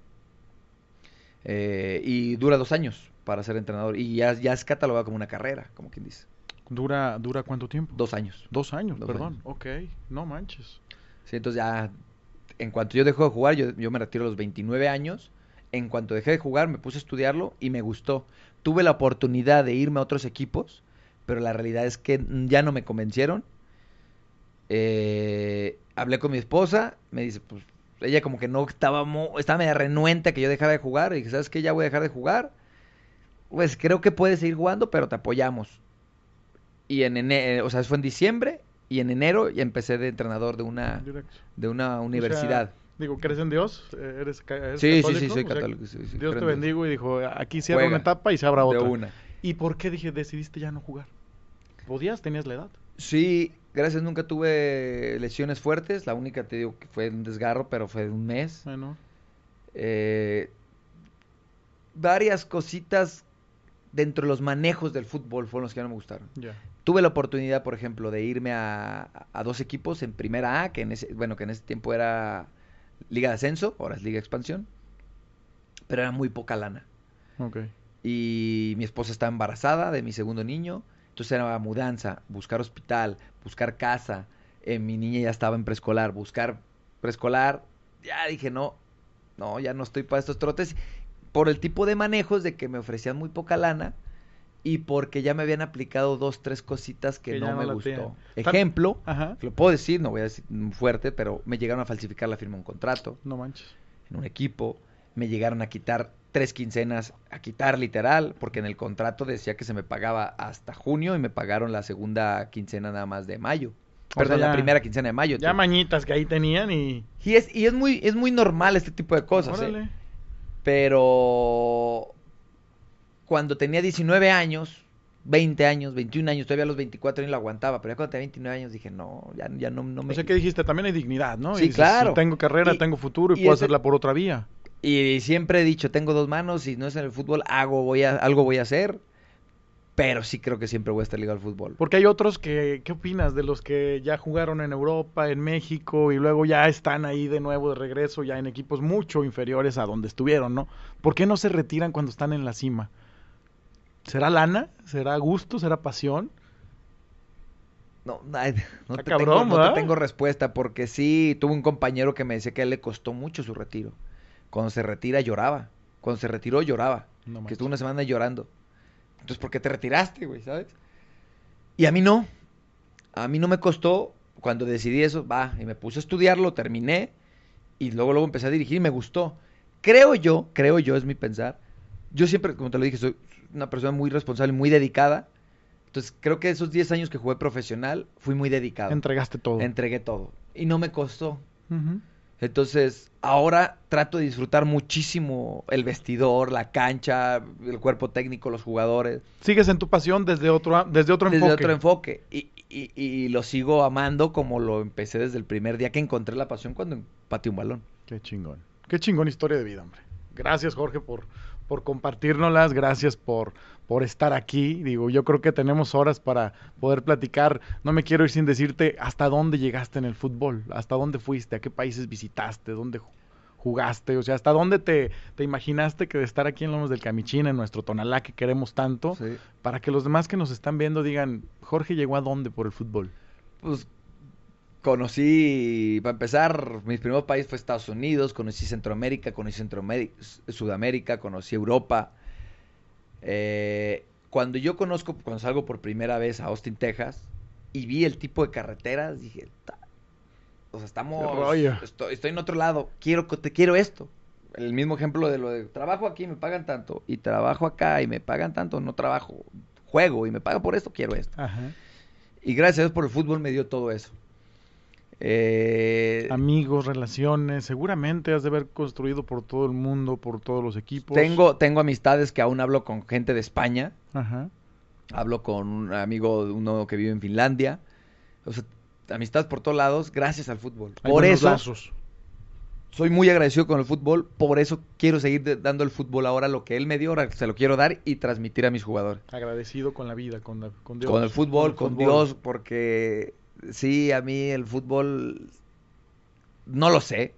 eh, y dura dos años para ser entrenador, y ya, ya es catalogado como una carrera, como quien dice. ¿Dura, ¿Dura cuánto tiempo? Dos años. Dos años, Dos perdón. años. Ok, no manches. Sí, entonces ya, en cuanto yo dejo de jugar, yo, me retiro a los 29 años. En cuanto dejé de jugar, me puse a estudiarlo y me gustó. Tuve la oportunidad de irme a otros equipos, pero la realidad es que ya no me convencieron. Eh, hablé con mi esposa, me dice, pues, ella como que no estaba, estaba media renuente a que yo dejara de jugar. Y dije, ¿sabes qué? Ya voy a dejar de jugar. Pues creo que puedes seguir jugando, pero te apoyamos. Y en enero, o sea, fue en diciembre y en enero ya empecé de entrenador de una Directo. de una O universidad. sea, digo, ¿crees en Dios? ¿Eres, eres Sí, sí, católico? sí, soy O sea, católico, sí, sí, Dios te Dios. bendigo y dijo, aquí cierra Juega. una etapa y se abra de otra. una. ¿Y por qué dije, decidiste ya no jugar? ¿Podías? ¿Tenías la edad? Sí, gracias, nunca tuve lesiones fuertes. La única, te digo, que fue un desgarro, pero fue de un mes. Bueno, Eh, varias cositas dentro de los manejos del fútbol fueron los que no me gustaron. ya. Tuve la oportunidad, por ejemplo, de irme a, a dos equipos en primera A, que en ese, bueno, que en ese tiempo era Liga de Ascenso, ahora es Liga de Expansión, pero era muy poca lana. Y mi esposa estaba embarazada de mi segundo niño, entonces era mudanza, buscar hospital, buscar casa, eh, mi niña ya estaba en preescolar, buscar preescolar, ya dije no, no, ya no estoy para estos trotes, por el tipo de manejos de que me ofrecían muy poca lana y porque ya me habían aplicado dos, tres cositas que, Que no me gustó. tienen. Ejemplo, Ajá. lo puedo decir, no voy a decir fuerte, pero me llegaron a falsificar la firma de un contrato No manches. en un equipo, me llegaron a quitar tres quincenas, a quitar literal, porque en el contrato decía que se me pagaba hasta junio y me pagaron la segunda quincena nada más de mayo. O sea, la primera quincena de mayo. Ya mañitas que ahí tenían y... Y es, y es, muy, es muy normal este tipo de cosas, ¿eh? Pero cuando tenía 19 años, 20 años, 21 años, todavía a los 24 años lo aguantaba, pero ya cuando tenía 29 años dije, no, ya, ya no, no me... O sea, que dijiste, también hay dignidad, ¿no? Sí, claro. tengo carrera, tengo futuro y, puedo hacerla por otra vía. Y siempre he dicho, tengo dos manos y no es en el fútbol, hago, voy a, algo voy a hacer pero sí creo que siempre voy a estar ligado al fútbol. Porque hay otros que, ¿qué opinas de los que ya jugaron en Europa, en México y luego ya están ahí de nuevo de regreso, ya en equipos mucho inferiores a donde estuvieron, ¿no? ¿Por qué no se retiran cuando están en la cima? ¿Será lana? ¿Será gusto? ¿Será pasión? No, no, te, tengo, no te tengo respuesta porque sí, tuve un compañero que me decía que a él le costó mucho su retiro. Cuando se retira lloraba. Cuando se retiró lloraba. que estuvo una semana llorando. Entonces, ¿por qué te retiraste, güey? ¿Sabes? Y a mí no. A mí no me costó. Cuando decidí eso, va, y me puse a estudiarlo, terminé. Y luego, luego empecé a dirigir y me gustó. Creo yo, creo yo, es mi pensar. Yo siempre, como te lo dije, soy una persona muy responsable, muy dedicada. Entonces, creo que esos 10 años que jugué profesional, fui muy dedicado. Entregaste todo. Entregué todo. Y no me costó. Entonces, ahora trato de disfrutar muchísimo el vestidor, la cancha, el cuerpo técnico, los jugadores. Sigues en tu pasión desde otro, desde otro enfoque. Desde otro enfoque. Y, y, y, lo sigo amando como lo empecé desde el primer día que encontré la pasión cuando pateé un balón. Qué chingón. Qué chingón historia de vida, hombre. Gracias, Jorge, por, por compartirnoslas, gracias por, por estar aquí. Digo, yo creo que tenemos horas para poder platicar. No me quiero ir sin decirte hasta dónde llegaste en el fútbol, hasta dónde fuiste, a qué países visitaste, dónde jugaste, o sea, hasta dónde te, te imaginaste que de estar aquí en Lomos del Camichín, en nuestro Tonalá que queremos tanto, para que los demás que nos están viendo digan, Jorge llegó a dónde por el fútbol. Pues conocí, para empezar, mi primer país fue Estados Unidos, conocí Centroamérica, conocí Centroamérica, Sudamérica, conocí Europa. Eh, cuando yo conozco, cuando salgo por primera vez a Austin, Texas, y vi el tipo de carreteras, dije, o sea, estamos, estoy, estoy, en otro lado, quiero, te quiero esto. El mismo ejemplo de lo de trabajo aquí, me pagan tanto, y trabajo acá y me pagan tanto, no trabajo, juego y me pagan por esto, quiero esto. Y gracias a Dios por el fútbol me dio todo eso. Eh, Amigos, relaciones, seguramente has de haber construido por todo el mundo, por todos los equipos. Tengo, tengo amistades que aún hablo con gente de España. Ajá. Hablo con un amigo, uno que vive en Finlandia. O sea, amistades por todos lados gracias al fútbol. por eso soy muy agradecido con el fútbol, por eso quiero seguir dando el fútbol ahora lo que él me dio, ahora se lo quiero dar y transmitir a mis jugadores. Agradecido con la vida, con, Dios. Con el fútbol, con, Dios, porque sí, a mí el fútbol no lo sé,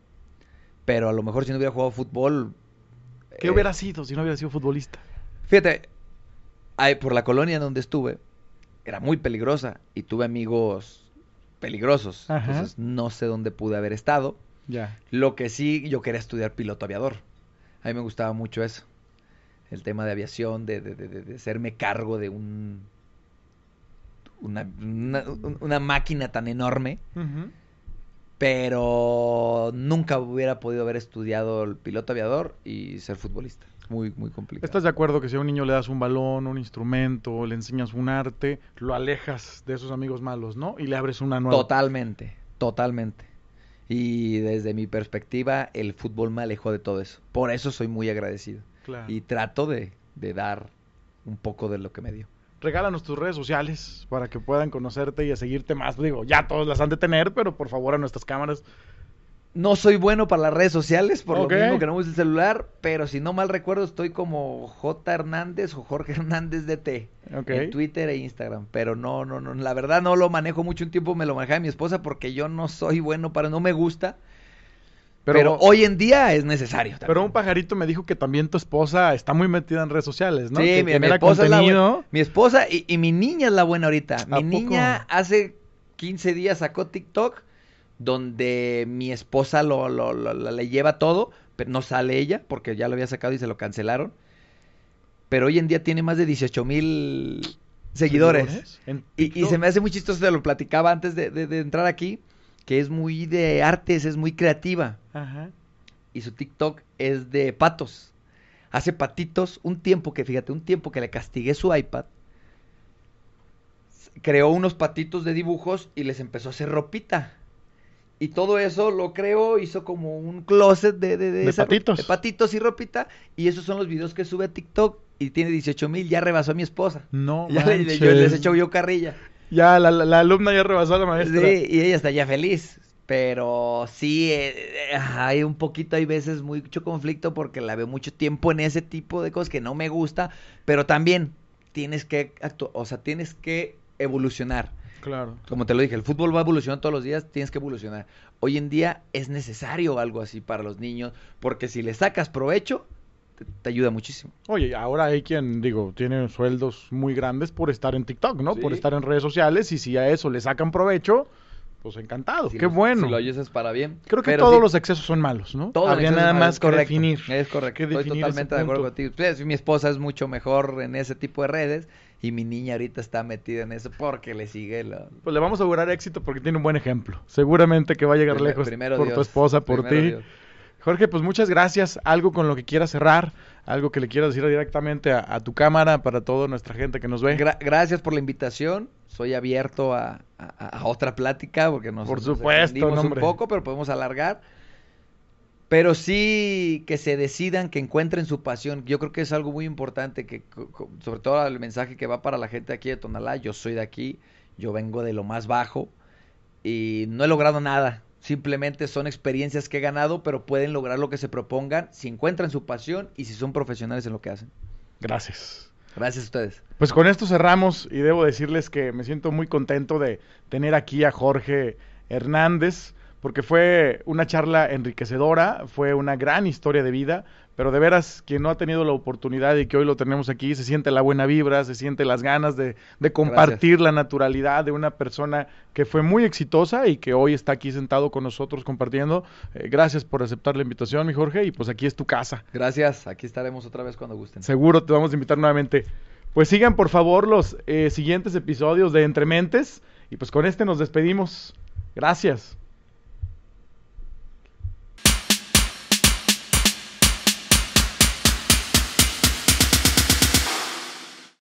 pero a lo mejor si no hubiera jugado fútbol... ¿Qué hubiera eh, sido si no hubiera sido futbolista? Fíjate, por la colonia donde estuve, era muy peligrosa y tuve amigos peligrosos. Entonces no sé dónde pude haber estado. Ya. Lo que sí, yo quería estudiar piloto aviador. A mí me gustaba mucho eso. El tema de aviación, de, de, de, de hacerme cargo de un una, una, máquina tan enorme. Pero nunca hubiera podido haber estudiado el piloto aviador y ser futbolista. Muy, muy complicado. ¿Estás de acuerdo que si a un niño le das un balón, un instrumento, le enseñas un arte, lo alejas de esos amigos malos, ¿no? Y le abres una nueva. Totalmente, totalmente. Y desde mi perspectiva, el fútbol me alejó de todo eso. Por eso soy muy agradecido. Y trato de, de dar un poco de lo que me dio regálanos tus redes sociales para que puedan conocerte y a seguirte más. Digo, ya todos las han de tener, pero por favor a nuestras cámaras. No soy bueno para las redes sociales, por lo mismo que no uso el celular, pero si no mal recuerdo estoy como J Hernández o Jorge Hernández DT en Twitter e Instagram, pero no, no, no, la verdad no lo manejo mucho un tiempo, me lo manejaba mi esposa porque yo no soy bueno para, no me gusta pero, hoy en día es necesario. Pero un pajarito me dijo que también tu esposa está muy metida en redes sociales, ¿no? Sí, mi, esposa es la mi esposa y, mi niña es la buena ahorita. Mi niña hace 15 días sacó TikTok donde mi esposa lo, lo, le lleva todo, pero no sale ella porque ya lo había sacado y se lo cancelaron. Pero hoy en día tiene más de 18 mil seguidores. Y, se me hace muy chistoso, te lo platicaba antes de entrar aquí que es muy de artes, es muy creativa. Ajá. Y su TikTok es de patos. Hace patitos un tiempo que, fíjate, un tiempo que le castigué su iPad. creó unos patitos de dibujos y les empezó a hacer ropita. Y todo eso lo creó, hizo como un closet de, de, De esa ro- patitos. de patitos y ropita. Y esos son los videos que sube a TikTok y tiene 18 mil, ya rebasó a mi esposa. No, ya le- yo les echo yo carrilla. Ya, la, la- alumna ya rebasó a la maestra. Sí, y ella está ya feliz. Pero sí, eh, hay un poquito, hay veces mucho conflicto porque la veo mucho tiempo en ese tipo de cosas que no me gusta, pero también tienes que actu- o sea, tienes que evolucionar. Claro. Como te lo dije, el fútbol va evolucionando todos los días, tienes que evolucionar. Hoy en día es necesario algo así para los niños, porque si le sacas provecho, te, te ayuda muchísimo. Oye, ahora hay quien, digo, tiene sueldos muy grandes por estar en TikTok, ¿no? Por estar en redes sociales y si a eso le sacan provecho, pues encantado. Si Qué lo- bueno. Si lo oyes para bien. Creo que Pero todos sí, los excesos son malos, ¿no? todo Habría nada es malo, más es que correcto, definir. Es correcto. que Estoy definir totalmente de acuerdo contigo. Pues, mi esposa es mucho mejor en ese tipo de redes y mi niña ahorita está metida en eso porque le sigue la... Pues le vamos a augurar éxito porque tiene un buen ejemplo. Seguramente que va a llegar lejos primero por tu esposa, por ti. Dios. Jorge, pues muchas gracias. Algo con lo que quieras cerrar, algo que le quieras decir directamente a, a tu cámara para toda nuestra gente que nos ve. Gra- gracias por la invitación. Soy abierto a, a- a otra plática porque nos, Por supuesto, un poco, pero podemos alargar. Pero sí que se decidan, que encuentren su pasión. Yo creo que es algo muy importante, que sobre todo el mensaje que va para la gente aquí de Tonalá. Yo soy de aquí, yo vengo de lo más bajo y no he logrado nada. Simplemente son experiencias que he ganado, pero pueden lograr lo que se propongan si encuentran su pasión y si son profesionales en lo que hacen. Gracias. Gracias a ustedes. Pues con esto cerramos y debo decirles que me siento muy contento de tener aquí a Jorge Hernández porque fue una charla enriquecedora, fue una gran historia de vida, pero de veras quien no ha tenido la oportunidad y que hoy lo tenemos aquí, se siente la buena vibra, se siente las ganas de, de compartir la naturalidad de una persona que fue muy exitosa y que hoy está aquí sentado con nosotros compartiendo. Eh, gracias por aceptar la invitación, mi Jorge, y pues aquí es tu casa. Gracias. Aquí estaremos otra vez cuando gusten. Seguro te vamos a invitar nuevamente. Pues sigan por favor los eh, siguientes episodios de Entre Mentes y pues con este nos despedimos. Gracias.